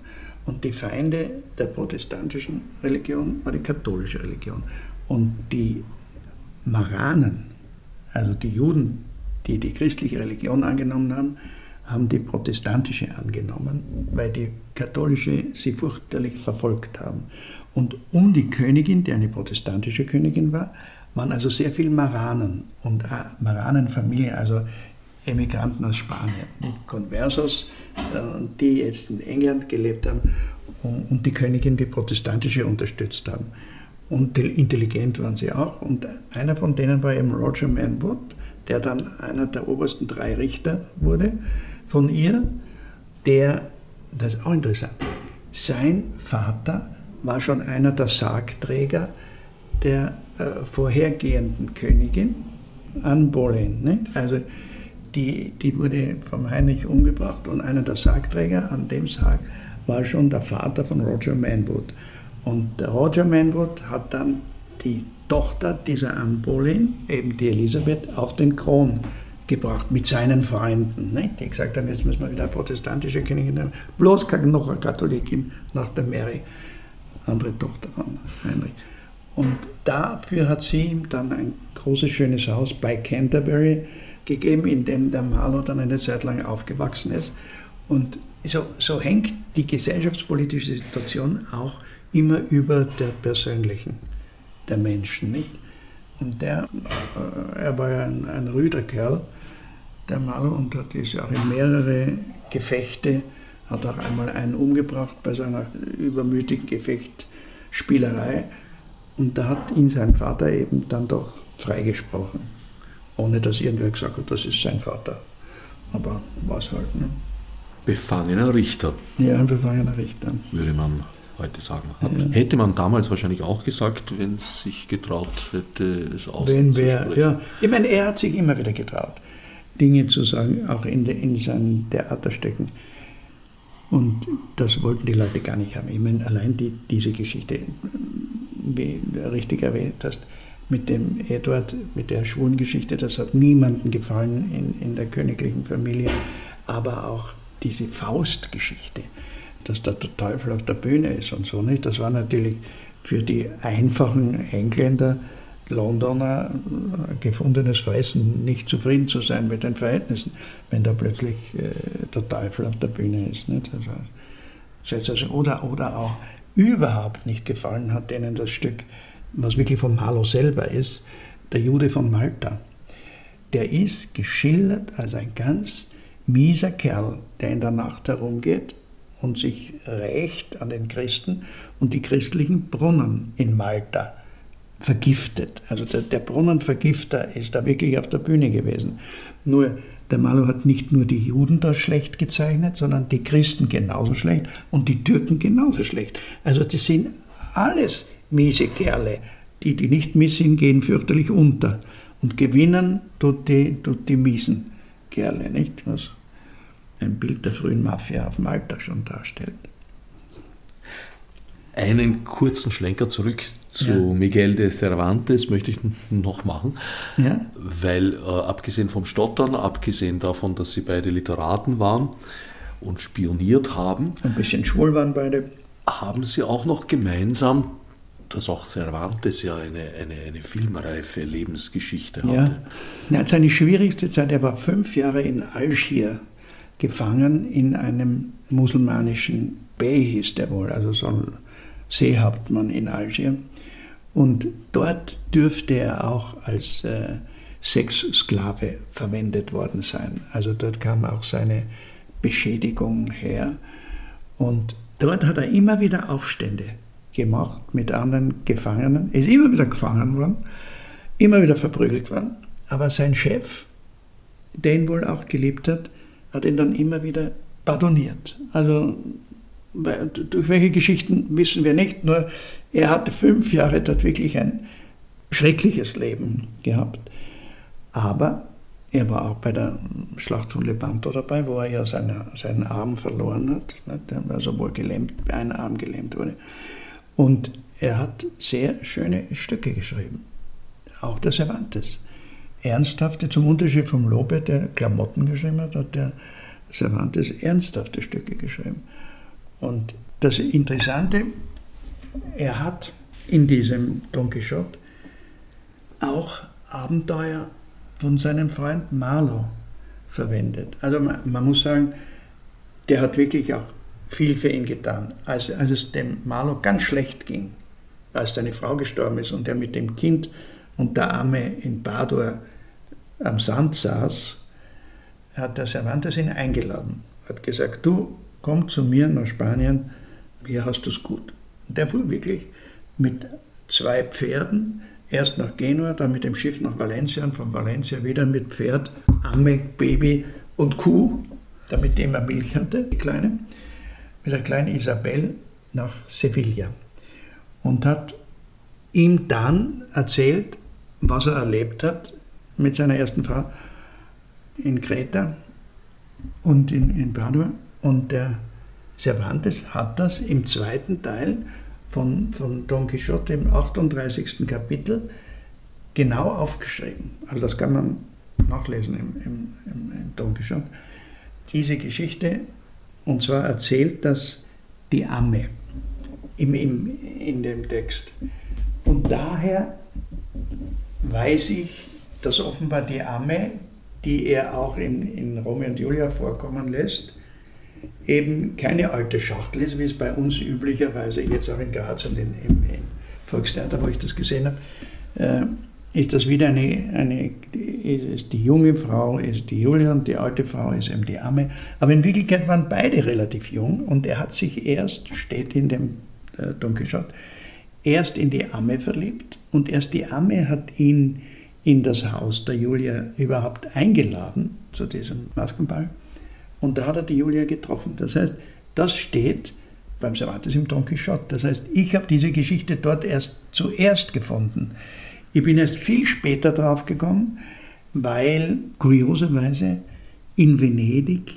Und die Feinde der protestantischen Religion war die katholische Religion. Und die Maranen, also die Juden, die die christliche Religion angenommen haben, haben die protestantische angenommen, weil die katholische sie fürchterlich verfolgt haben. Und um die Königin, die eine protestantische Königin war, waren also sehr viele Maranen und Maranenfamilie, also Emigranten aus Spanien, nicht Conversos, äh, die jetzt in England gelebt haben und die Königin, die protestantische unterstützt haben. Und intelligent waren sie auch. Und einer von denen war eben Roger Manwood, der dann einer der obersten drei Richter wurde von ihr, der, das ist auch interessant, sein Vater war schon einer der Sargträger der äh, vorhergehenden Königin, Anne Boleyn. Nicht? Also die, die wurde vom Heinrich umgebracht und einer der Sargträger an dem Sarg war schon der Vater von Roger Manwood. Und Roger Manwood hat dann die Tochter dieser Anne Boleyn, eben die Elisabeth, auf den Kron gebracht mit seinen Freunden, ne? die gesagt haben, jetzt müssen wir wieder protestantische Königin haben, bloß noch eine Katholikin nach der Mary, andere Tochter von Heinrich. Und dafür hat sie ihm dann ein großes, schönes Haus bei Canterbury gegeben, in dem der Maler dann eine Zeit lang aufgewachsen ist. Und so, so hängt die gesellschaftspolitische Situation auch immer über der persönlichen der Menschen. Nicht? Und der, äh, er war ja ein, ein rüder Kerl, der Maler, und hat ist auch in mehrere Gefechte, hat auch einmal einen umgebracht bei seiner übermütigen Gefechtsspielerei. Und da hat ihn sein Vater eben dann doch freigesprochen, ohne dass irgendwer gesagt hat, das ist sein Vater. Aber war es halt. Ne? Befangener Richter. Ja, ein befangener Richter. Würde man heute sagen. Hat, ja. Hätte man damals wahrscheinlich auch gesagt, wenn es sich getraut hätte, es auszusprechen. Ja. Ich meine, er hat sich immer wieder getraut, Dinge zu sagen, auch in, de, in seinen Theaterstücken. Und das wollten die Leute gar nicht haben. Ich meine, allein die, diese Geschichte, wie du richtig erwähnt hast, mit dem Edward, mit der schwulen Geschichte, das hat niemandem gefallen in, in der königlichen Familie. Aber auch diese Faustgeschichte, dass da der Teufel auf der Bühne ist und so nicht. Das war natürlich für die einfachen Engländer, Londoner äh, gefundenes Fressen, nicht zufrieden zu sein mit den Verhältnissen, wenn da plötzlich äh, der Teufel auf der Bühne ist. Nicht? Also, oder, oder auch überhaupt nicht gefallen hat denen das Stück, was wirklich von Marlow selber ist, der Jude von Malta. Der ist geschildert als ein ganz mieser Kerl, der in der Nacht herumgeht und sich rächt an den Christen und die christlichen Brunnen in Malta vergiftet. Also der, der Brunnenvergifter ist da wirklich auf der Bühne gewesen. Nur der Malo hat nicht nur die Juden da schlecht gezeichnet, sondern die Christen genauso schlecht und die Türken genauso schlecht. Also das sind alles miese Kerle. Die, die nicht mies sind, gehen fürchterlich unter. Und gewinnen tut die, tut die miesen Kerle, nicht? Was ein Bild der frühen Mafia auf Malta schon darstellt. Einen kurzen Schlenker zurück zu ja. Miguel de Cervantes möchte ich noch machen, ja. weil äh, abgesehen vom Stottern, abgesehen davon, dass sie beide Literaten waren und spioniert haben, ein bisschen schwul waren beide, haben sie auch noch gemeinsam, dass auch Cervantes ja eine, eine, eine filmreife Lebensgeschichte hatte. Ja. seine schwierigste Zeit, er war fünf Jahre in Algier gefangen in einem musulmanischen Bey, hieß der wohl, also so ein Seehauptmann in Algier. Und dort dürfte er auch als äh, Sexsklave verwendet worden sein. Also dort kam auch seine Beschädigung her. Und dort hat er immer wieder Aufstände gemacht mit anderen Gefangenen. Er ist immer wieder gefangen worden, immer wieder verprügelt worden. Aber sein Chef, den wohl auch geliebt hat, hat ihn dann immer wieder pardoniert. Also durch welche Geschichten wissen wir nicht, nur er hatte fünf Jahre dort wirklich ein schreckliches Leben gehabt. Aber er war auch bei der Schlacht von Lepanto dabei, wo er ja seine, seinen Arm verloren hat. Der war sowohl gelähmt, ein Arm gelähmt wurde. Und er hat sehr schöne Stücke geschrieben. Auch der Cervantes. Ernsthafte, zum Unterschied vom Lobe, der Klamotten geschrieben hat, hat der Cervantes ernsthafte Stücke geschrieben. Und das Interessante, er hat in diesem Don Quixote auch Abenteuer von seinem Freund Marlowe verwendet. Also man, man, muss sagen, der hat wirklich auch viel für ihn getan. Als, als es dem Marlowe ganz schlecht ging, als seine Frau gestorben ist und er mit dem Kind und der Arme in Padua am Sand saß, hat der Cervantes ihn eingeladen. Hat gesagt, du komm zu mir nach Spanien, hier hast du es gut. Und der fuhr wirklich mit zwei Pferden, erst nach Genua, dann mit dem Schiff nach Valencia und von Valencia wieder mit Pferd, Amme, Baby und Kuh, damit immer Milch hatte, die Kleine, mit der kleinen Isabel nach Sevilla. Und hat ihm dann erzählt, was er erlebt hat mit seiner ersten Frau in Kreta und in, in Padua. Und der Cervantes hat das im zweiten Teil von, von Don Quixote im 38. Kapitel genau aufgeschrieben. Also das kann man nachlesen im, im, im, im Don Quixote. Diese Geschichte, und zwar erzählt das die Amme im, im, in dem Text. Und daher weiß ich, dass offenbar die Amme die er auch in, in Romeo und Julia vorkommen lässt, eben keine alte Schachtel ist, wie es bei uns üblicherweise jetzt auch in Graz und in, im, im Volkstheater, wo ich das gesehen habe, äh, ist das wieder eine, eine ist die junge Frau, ist die Julia und die alte Frau ist eben die Amme. Aber in Wirklichkeit waren beide relativ jung und er hat sich erst, steht in dem äh, Quixote, erst in die Amme verliebt und erst die Amme hat ihn in das Haus der Julia überhaupt eingeladen zu diesem Maskenball. Und da hat er die Julia getroffen. Das heißt, das steht beim Cervantes im Don Quixote. Das heißt, ich habe diese Geschichte dort erst zuerst gefunden. Ich bin erst viel später drauf gekommen, weil kurioserweise in Venedig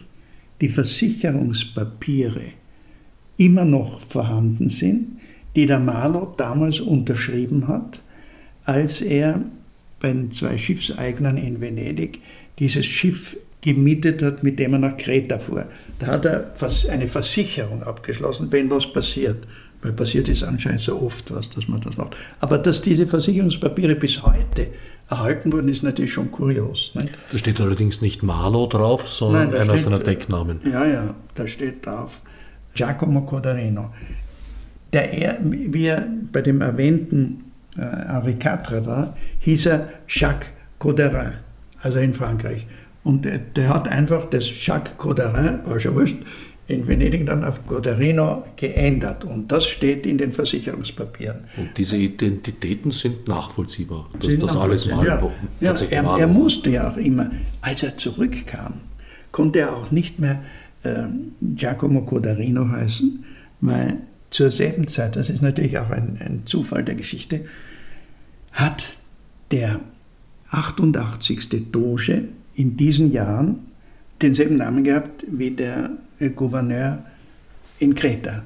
die Versicherungspapiere immer noch vorhanden sind, die der Marlow damals unterschrieben hat, als er bei den zwei Schiffseignern in Venedig dieses Schiff gemietet hat, mit dem er nach Kreta fuhr. Da hat er eine Versicherung abgeschlossen, wenn was passiert. Weil passiert ist anscheinend so oft was, dass man das macht. Aber dass diese Versicherungspapiere bis heute erhalten wurden, ist natürlich schon kurios. Nicht? Da steht allerdings nicht Marlow drauf, sondern Nein, einer seiner Decknamen. Ja, ja, da steht drauf Giacomo Codarino. Der er, wie er bei dem erwähnten äh, Henri IV war, hieß er Jacques Coderin, also in Frankreich. Und der, der hat einfach das Jacques Coderin, war schon wurscht, in Venedig dann auf Goderino geändert. Und das steht in den Versicherungspapieren. Und diese Identitäten sind nachvollziehbar, dass sind das alles mal ja. ja er, er, musste ja auch immer, als er zurückkam, konnte er auch nicht mehr äh, Giacomo Codarino heißen, weil zur selben Zeit, das ist natürlich auch ein, ein Zufall der Geschichte, hat der 88. Doge in diesen Jahren denselben Namen gehabt wie der Gouverneur in Kreta.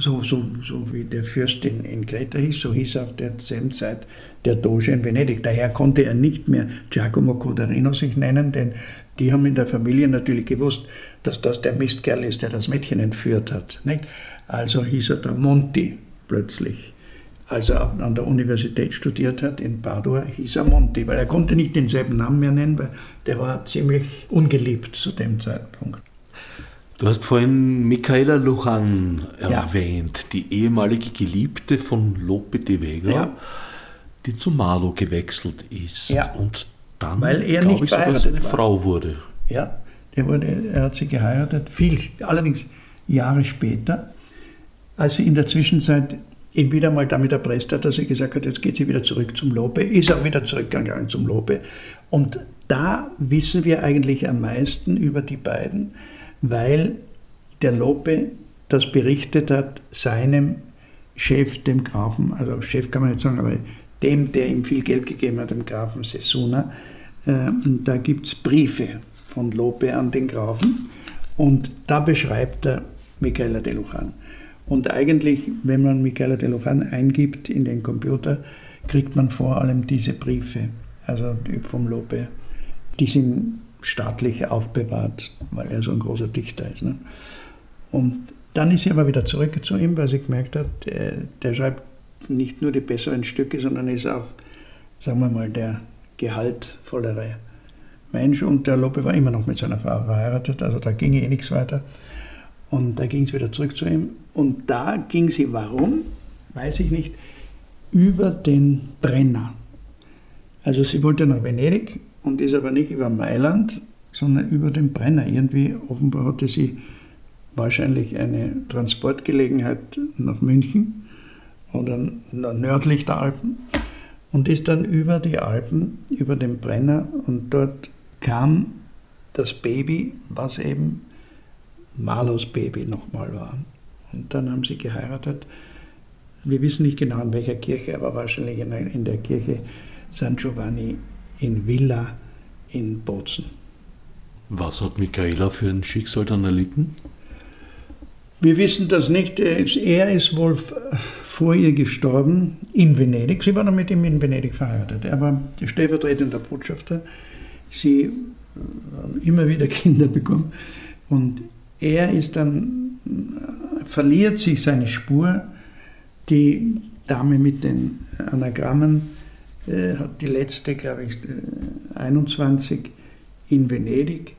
So, so, so wie der Fürst in, in Kreta hieß, so hieß auch der selben Zeit der Doge in Venedig. Daher konnte er nicht mehr Giacomo Codarino sich nennen, denn die haben in der Familie natürlich gewusst, dass das der Mistkerl ist, der das Mädchen entführt hat. Nicht? Also hieß er der Monti plötzlich. Als er an der Universität studiert hat in Padua, hieß er Monti, weil er konnte nicht denselben Namen mehr nennen, weil der war ziemlich ungeliebt zu dem Zeitpunkt. Du hast vorhin Michaela Lujan erwähnt, ja. die ehemalige Geliebte von Lope de Vega, ja. die zu Marlow gewechselt ist ja. und dann, Weil er nicht ich, sogar seine war. Frau wurde. Ja, der wurde, er hat sie geheiratet, viel, allerdings Jahre später, als sie in der Zwischenzeit ihn wieder mal damit erpresst hat, dass er gesagt hat, jetzt geht sie wieder zurück zum Lope, ist auch wieder zurückgegangen zum Lope. Und da wissen wir eigentlich am meisten über die beiden, weil der Lope das berichtet hat seinem Chef, dem Grafen, also Chef kann man nicht sagen, aber dem, der ihm viel Geld gegeben hat, dem Grafen Sessuna. Äh, da gibt es Briefe von Lope an den Grafen und da beschreibt er Michaela de Lujan. Und eigentlich, wenn man Michaela de Lujan eingibt in den Computer, kriegt man vor allem diese Briefe, also vom Lope. Die sind staatlich aufbewahrt, weil er so ein großer Dichter ist. Ne? Und dann ist sie aber wieder zurück zu ihm, weil sie gemerkt hat, der, der schreibt nicht nur die besseren Stücke, sondern ist auch, sagen wir mal, der gehaltvollere Mensch. Und der Lope war immer noch mit seiner Frau verheiratet, also da ging eh nichts weiter. Und da ging es wieder zurück zu ihm. Und da ging sie, warum, weiß ich nicht, über den Brenner. Also sie wollte nach Venedig und ist aber nicht über Mailand, sondern über den Brenner. Irgendwie offenbar hatte sie wahrscheinlich eine Transportgelegenheit nach München oder nördlich der Alpen und ist dann über die Alpen, über den Brenner und dort kam das Baby, was eben Marlows Baby nochmal war. Und dann haben sie geheiratet. Wir wissen nicht genau in welcher Kirche, aber wahrscheinlich in der Kirche San Giovanni in Villa in Bozen. Was hat Michaela für ein Schicksal dann erlitten? Wir wissen das nicht. Er ist wohl vor ihr gestorben in Venedig. Sie war dann mit ihm in Venedig verheiratet. Er war stellvertretender Botschafter. Sie haben immer wieder Kinder bekommen. Und er ist dann, verliert sich seine Spur. Die Dame mit den Anagrammen äh, hat die letzte, glaube ich, 21 in Venedig,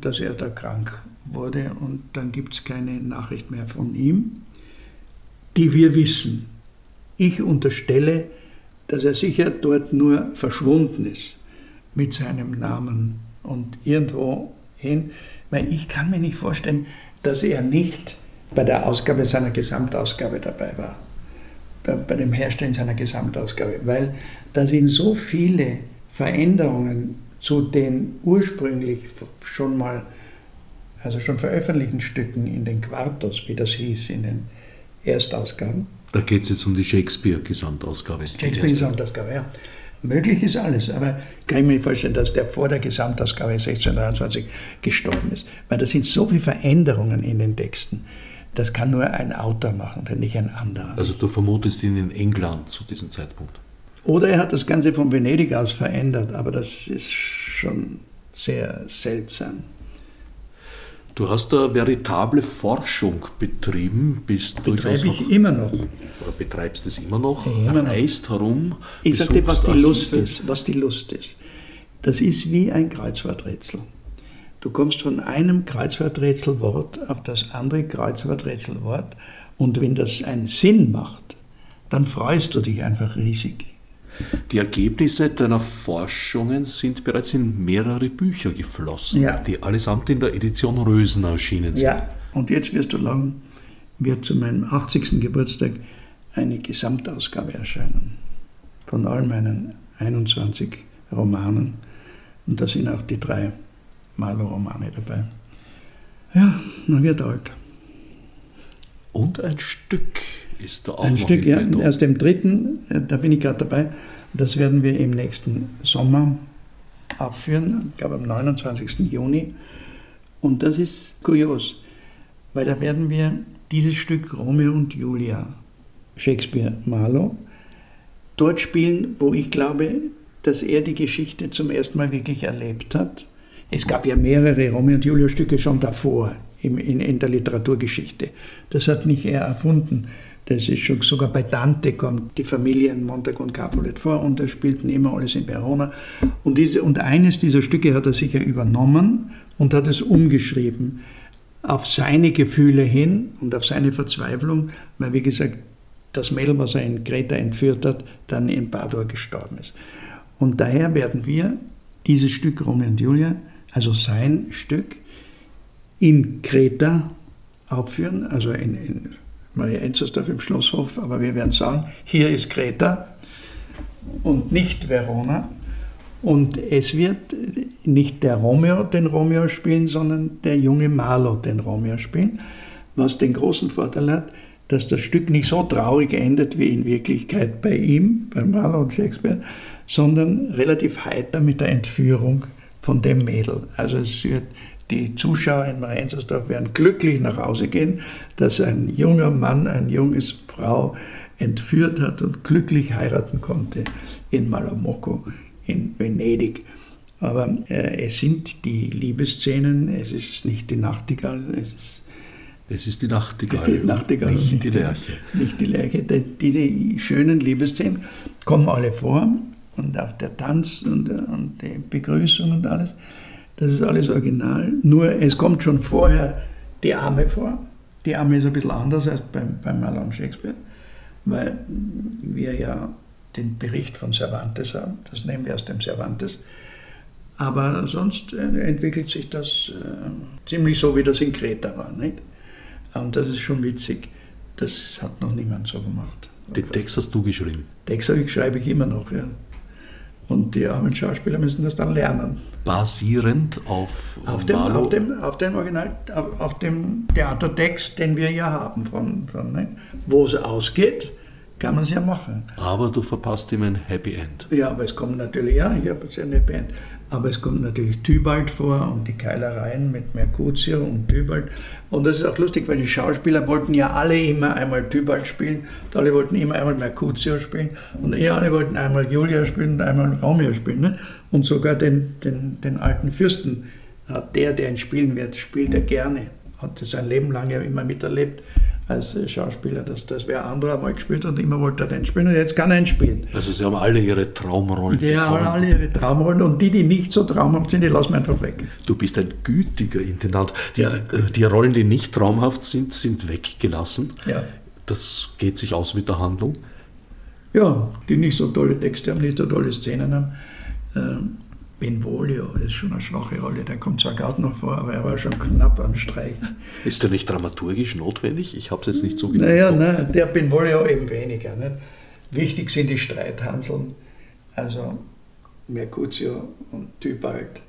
dass er da krank wurde und dann gibt es keine Nachricht mehr von ihm, die wir wissen. Ich unterstelle, dass er sicher dort nur verschwunden ist mit seinem Namen und irgendwo hin, weil ich kann mir nicht vorstellen, dass er nicht bei der Ausgabe seiner Gesamtausgabe dabei war, bei, bei dem Herstellen seiner Gesamtausgabe, weil da sind so viele Veränderungen zu den ursprünglich schon mal, also schon veröffentlichten Stücken in den Quartos, wie das hieß, in den Erstausgaben. Da geht es jetzt um die Shakespeare-Gesamtausgabe. Shakespeare-Gesamtausgabe, ja. Möglich ist alles, aber kann ich mir nicht vorstellen, dass der vor der Gesamtausgabe 1623 gestorben ist. Weil da sind so viele Veränderungen in den Texten. Das kann nur ein Autor machen, denn nicht ein anderer. Also du vermutest ihn in England zu diesem Zeitpunkt. Oder er hat das Ganze von Venedig aus verändert, aber das ist schon sehr seltsam. Du hast da veritable Forschung betrieben, bist Betreibe ich noch, immer noch. Oder betreibst es immer noch, immer reist noch. herum. Ich sage dir, was die Lust ist, was die Lust ist. Das ist wie ein Kreuzworträtsel. Du kommst von einem Kreuzworträtselwort auf das andere Kreuzworträtselwort und wenn das einen Sinn macht, dann freust du dich einfach riesig. Die Ergebnisse deiner Forschungen sind bereits in mehrere Bücher geflossen, ja. die allesamt in der Edition Rösen erschienen sind. Ja, und jetzt wirst du lang, wird zu meinem 80. Geburtstag eine Gesamtausgabe erscheinen von all meinen 21 Romanen. Und da sind auch die drei Marlow-Romane dabei. Ja, man wird alt. Und ein Stück ist da auch Ein noch Stück, ja. Aus dem dritten, äh, da bin ich gerade dabei, das werden wir im nächsten Sommer abführen, ich glaube am 29. Juni. Und das ist kurios, weil da werden wir dieses Stück Romeo und Julia, Shakespeare Marlowe, dort spielen, wo ich glaube, dass er die Geschichte zum ersten Mal wirklich erlebt hat. Es gab ja mehrere Romeo und Julia Stücke schon davor in, in, in der Literaturgeschichte. Das hat nicht er erfunden. Das ist schon, sogar bei Dante kommt die Familie in Montag und Capulet vor und da spielten immer alles in Verona. Und, diese, und eines dieser Stücke hat er sicher übernommen und hat es umgeschrieben auf seine Gefühle hin und auf seine Verzweiflung, weil wie gesagt, das Mädel, was er in Kreta entführt hat, dann in Padua gestorben ist. Und daher werden wir dieses Stück Romeo und Julia, also sein Stück, in Kreta aufführen, also in, in Maria Enzersdorf im Schlosshof, aber wir werden sagen, hier ist Kreta und nicht Verona. Und es wird nicht der Romeo den Romeo spielen, sondern der junge Marlow den Romeo spielen, was den großen Vorteil hat, dass das Stück nicht so traurig endet wie in Wirklichkeit bei ihm, bei Marlow und Shakespeare, sondern relativ heiter mit der Entführung von dem Mädel. Also es wird die Zuschauer in Marienzersdorf werden glücklich nach Hause gehen, dass ein junger Mann, eine junge Frau entführt hat und glücklich heiraten konnte in Malamocco in Venedig. Aber äh, es sind die Liebesszenen, es ist nicht die Nachtigall, es ist es ist die Nachtigall, die Nachtigall nicht, nicht, die Lerche. Nicht die Lerche. Diese schönen Liebesszenen kommen alle vor und auch der Tanz und, und die Begrüßung und alles. Das ist alles original. Nur es kommt schon vorher die Arme vor. Die Arme ist ein bisschen anders als beim, beim Malon Shakespeare, weil wir ja den Bericht von Cervantes haben. Das nehmen wir aus dem Cervantes. Aber sonst äh, entwickelt sich das äh, ziemlich so, wie das in Kreta war. Nicht? Und das ist schon witzig. Das hat noch niemand so gemacht. Den Text hast du geschrieben? Text schreibe ich immer noch, ja. Und die armen Schauspieler müssen das dann lernen. Basierend auf auf dem, auf dem, auf dem Original, auf, auf, dem Theatertext, den wir ja haben, von, von ne? wo es ausgeht, kann man es ja machen. Aber du verpasst ihm ein Happy End. Ja, aber es kommt natürlich, ja, ich habe ein Happy End. Aber es kommt natürlich Tybalt vor und die Keilereien mit Mercutio und Tybalt. Und das ist auch lustig, weil die Schauspieler wollten ja alle immer einmal Tybalt spielen, und alle wollten immer einmal Mercutio spielen und eh alle wollten einmal Julia spielen und einmal Romeo spielen. Ne? Und sogar den, den, den alten Fürsten hat der, der ihn spielen wird, spielt er gerne. Hat sein Leben lang ja immer miterlebt, als Schauspieler, dass das wer anderer einmal gespielt und immer wollte er den spielen und jetzt kann er ihn spielen. Also Sie haben alle Ihre Traumrollen Die haben alle ihre Traumrollen und die, die nicht so traumhaft sind, die lassen wir einfach weg. Du bist ein gütiger Intendant. Die, Ja. die, die Rollen, die nicht traumhaft sind, sind weggelassen. Ja. Das geht sich aus mit der Handlung. Ja, die nicht so tolle Texte haben, nicht so tolle Szenen haben. Ähm, Benvolio ist schon eine schwache Rolle, der kommt zwar gerade noch vor, aber er war schon knapp am Streichen. Ist der nicht dramaturgisch notwendig? Ich habe es jetzt nicht so genau. Naja, nein, der Benvolio eben weniger. Nicht? Wichtig sind die Streithanseln, also Mercutio und Tybalt,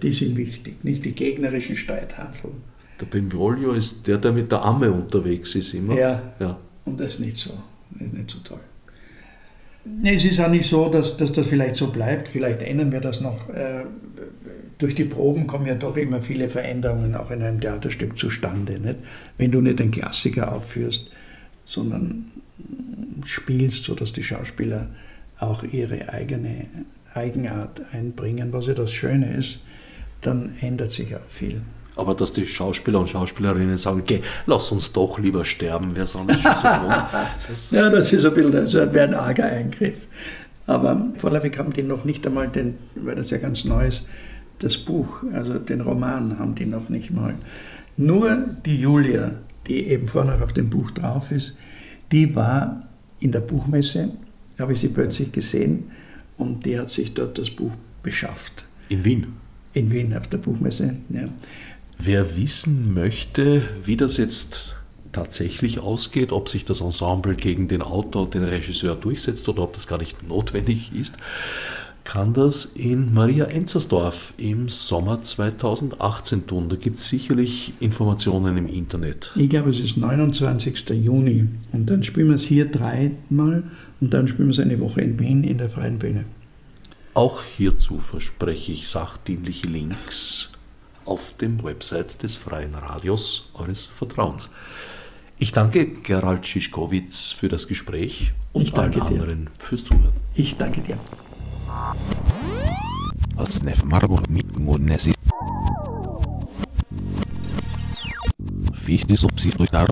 die sind wichtig, nicht die gegnerischen Streithanseln. Der Benvolio ist der, der mit der Amme unterwegs ist immer. Ja. ja. Und das ist nicht so, das ist nicht so toll. Es ist auch nicht so, dass, dass das vielleicht so bleibt. Vielleicht ändern wir das noch. Äh, durch die Proben kommen ja doch immer viele Veränderungen auch in einem Theaterstück zustande. Nicht? Wenn du nicht einen Klassiker aufführst, sondern spielst, sodass die Schauspieler auch ihre eigene Eigenart einbringen, was ja das Schöne ist, dann ändert sich auch viel. Aber dass die Schauspieler und Schauspielerinnen sagen, geh, lass uns doch lieber sterben, wir sind schon so. Das, Ja, das ist ein bisschen das wäre ein arger Eingriff. Aber vorläufig haben die noch nicht einmal, den, weil das ja ganz neu ist, das Buch, also den Roman haben die noch nicht mal. Nur die Julia, die eben vorne auf dem Buch drauf ist, die war in der Buchmesse, habe ich sie plötzlich gesehen und die hat sich dort das Buch beschafft. in Wien. In Wien auf der Buchmesse. Ja. Wer wissen möchte, wie das jetzt tatsächlich ausgeht, ob sich das Ensemble gegen den Autor und den Regisseur durchsetzt oder ob das gar nicht notwendig ist, kann das in Maria Enzersdorf im Sommer 2018 tun. Da gibt es sicherlich Informationen im Internet. Ich glaube, es ist 29. Juni und dann spielen wir es hier dreimal und dann spielen wir es eine Woche in Wien in der Freien Bühne. Auch hierzu verspreche ich sachdienliche Links auf dem Website des Freien Radios eures Vertrauens. Ich danke Gerald Schischkowitz für das Gespräch und Ich danke allen dir. anderen fürs Zuhören. Ich danke dir. als nef margot mit. Fichtis obsidruitar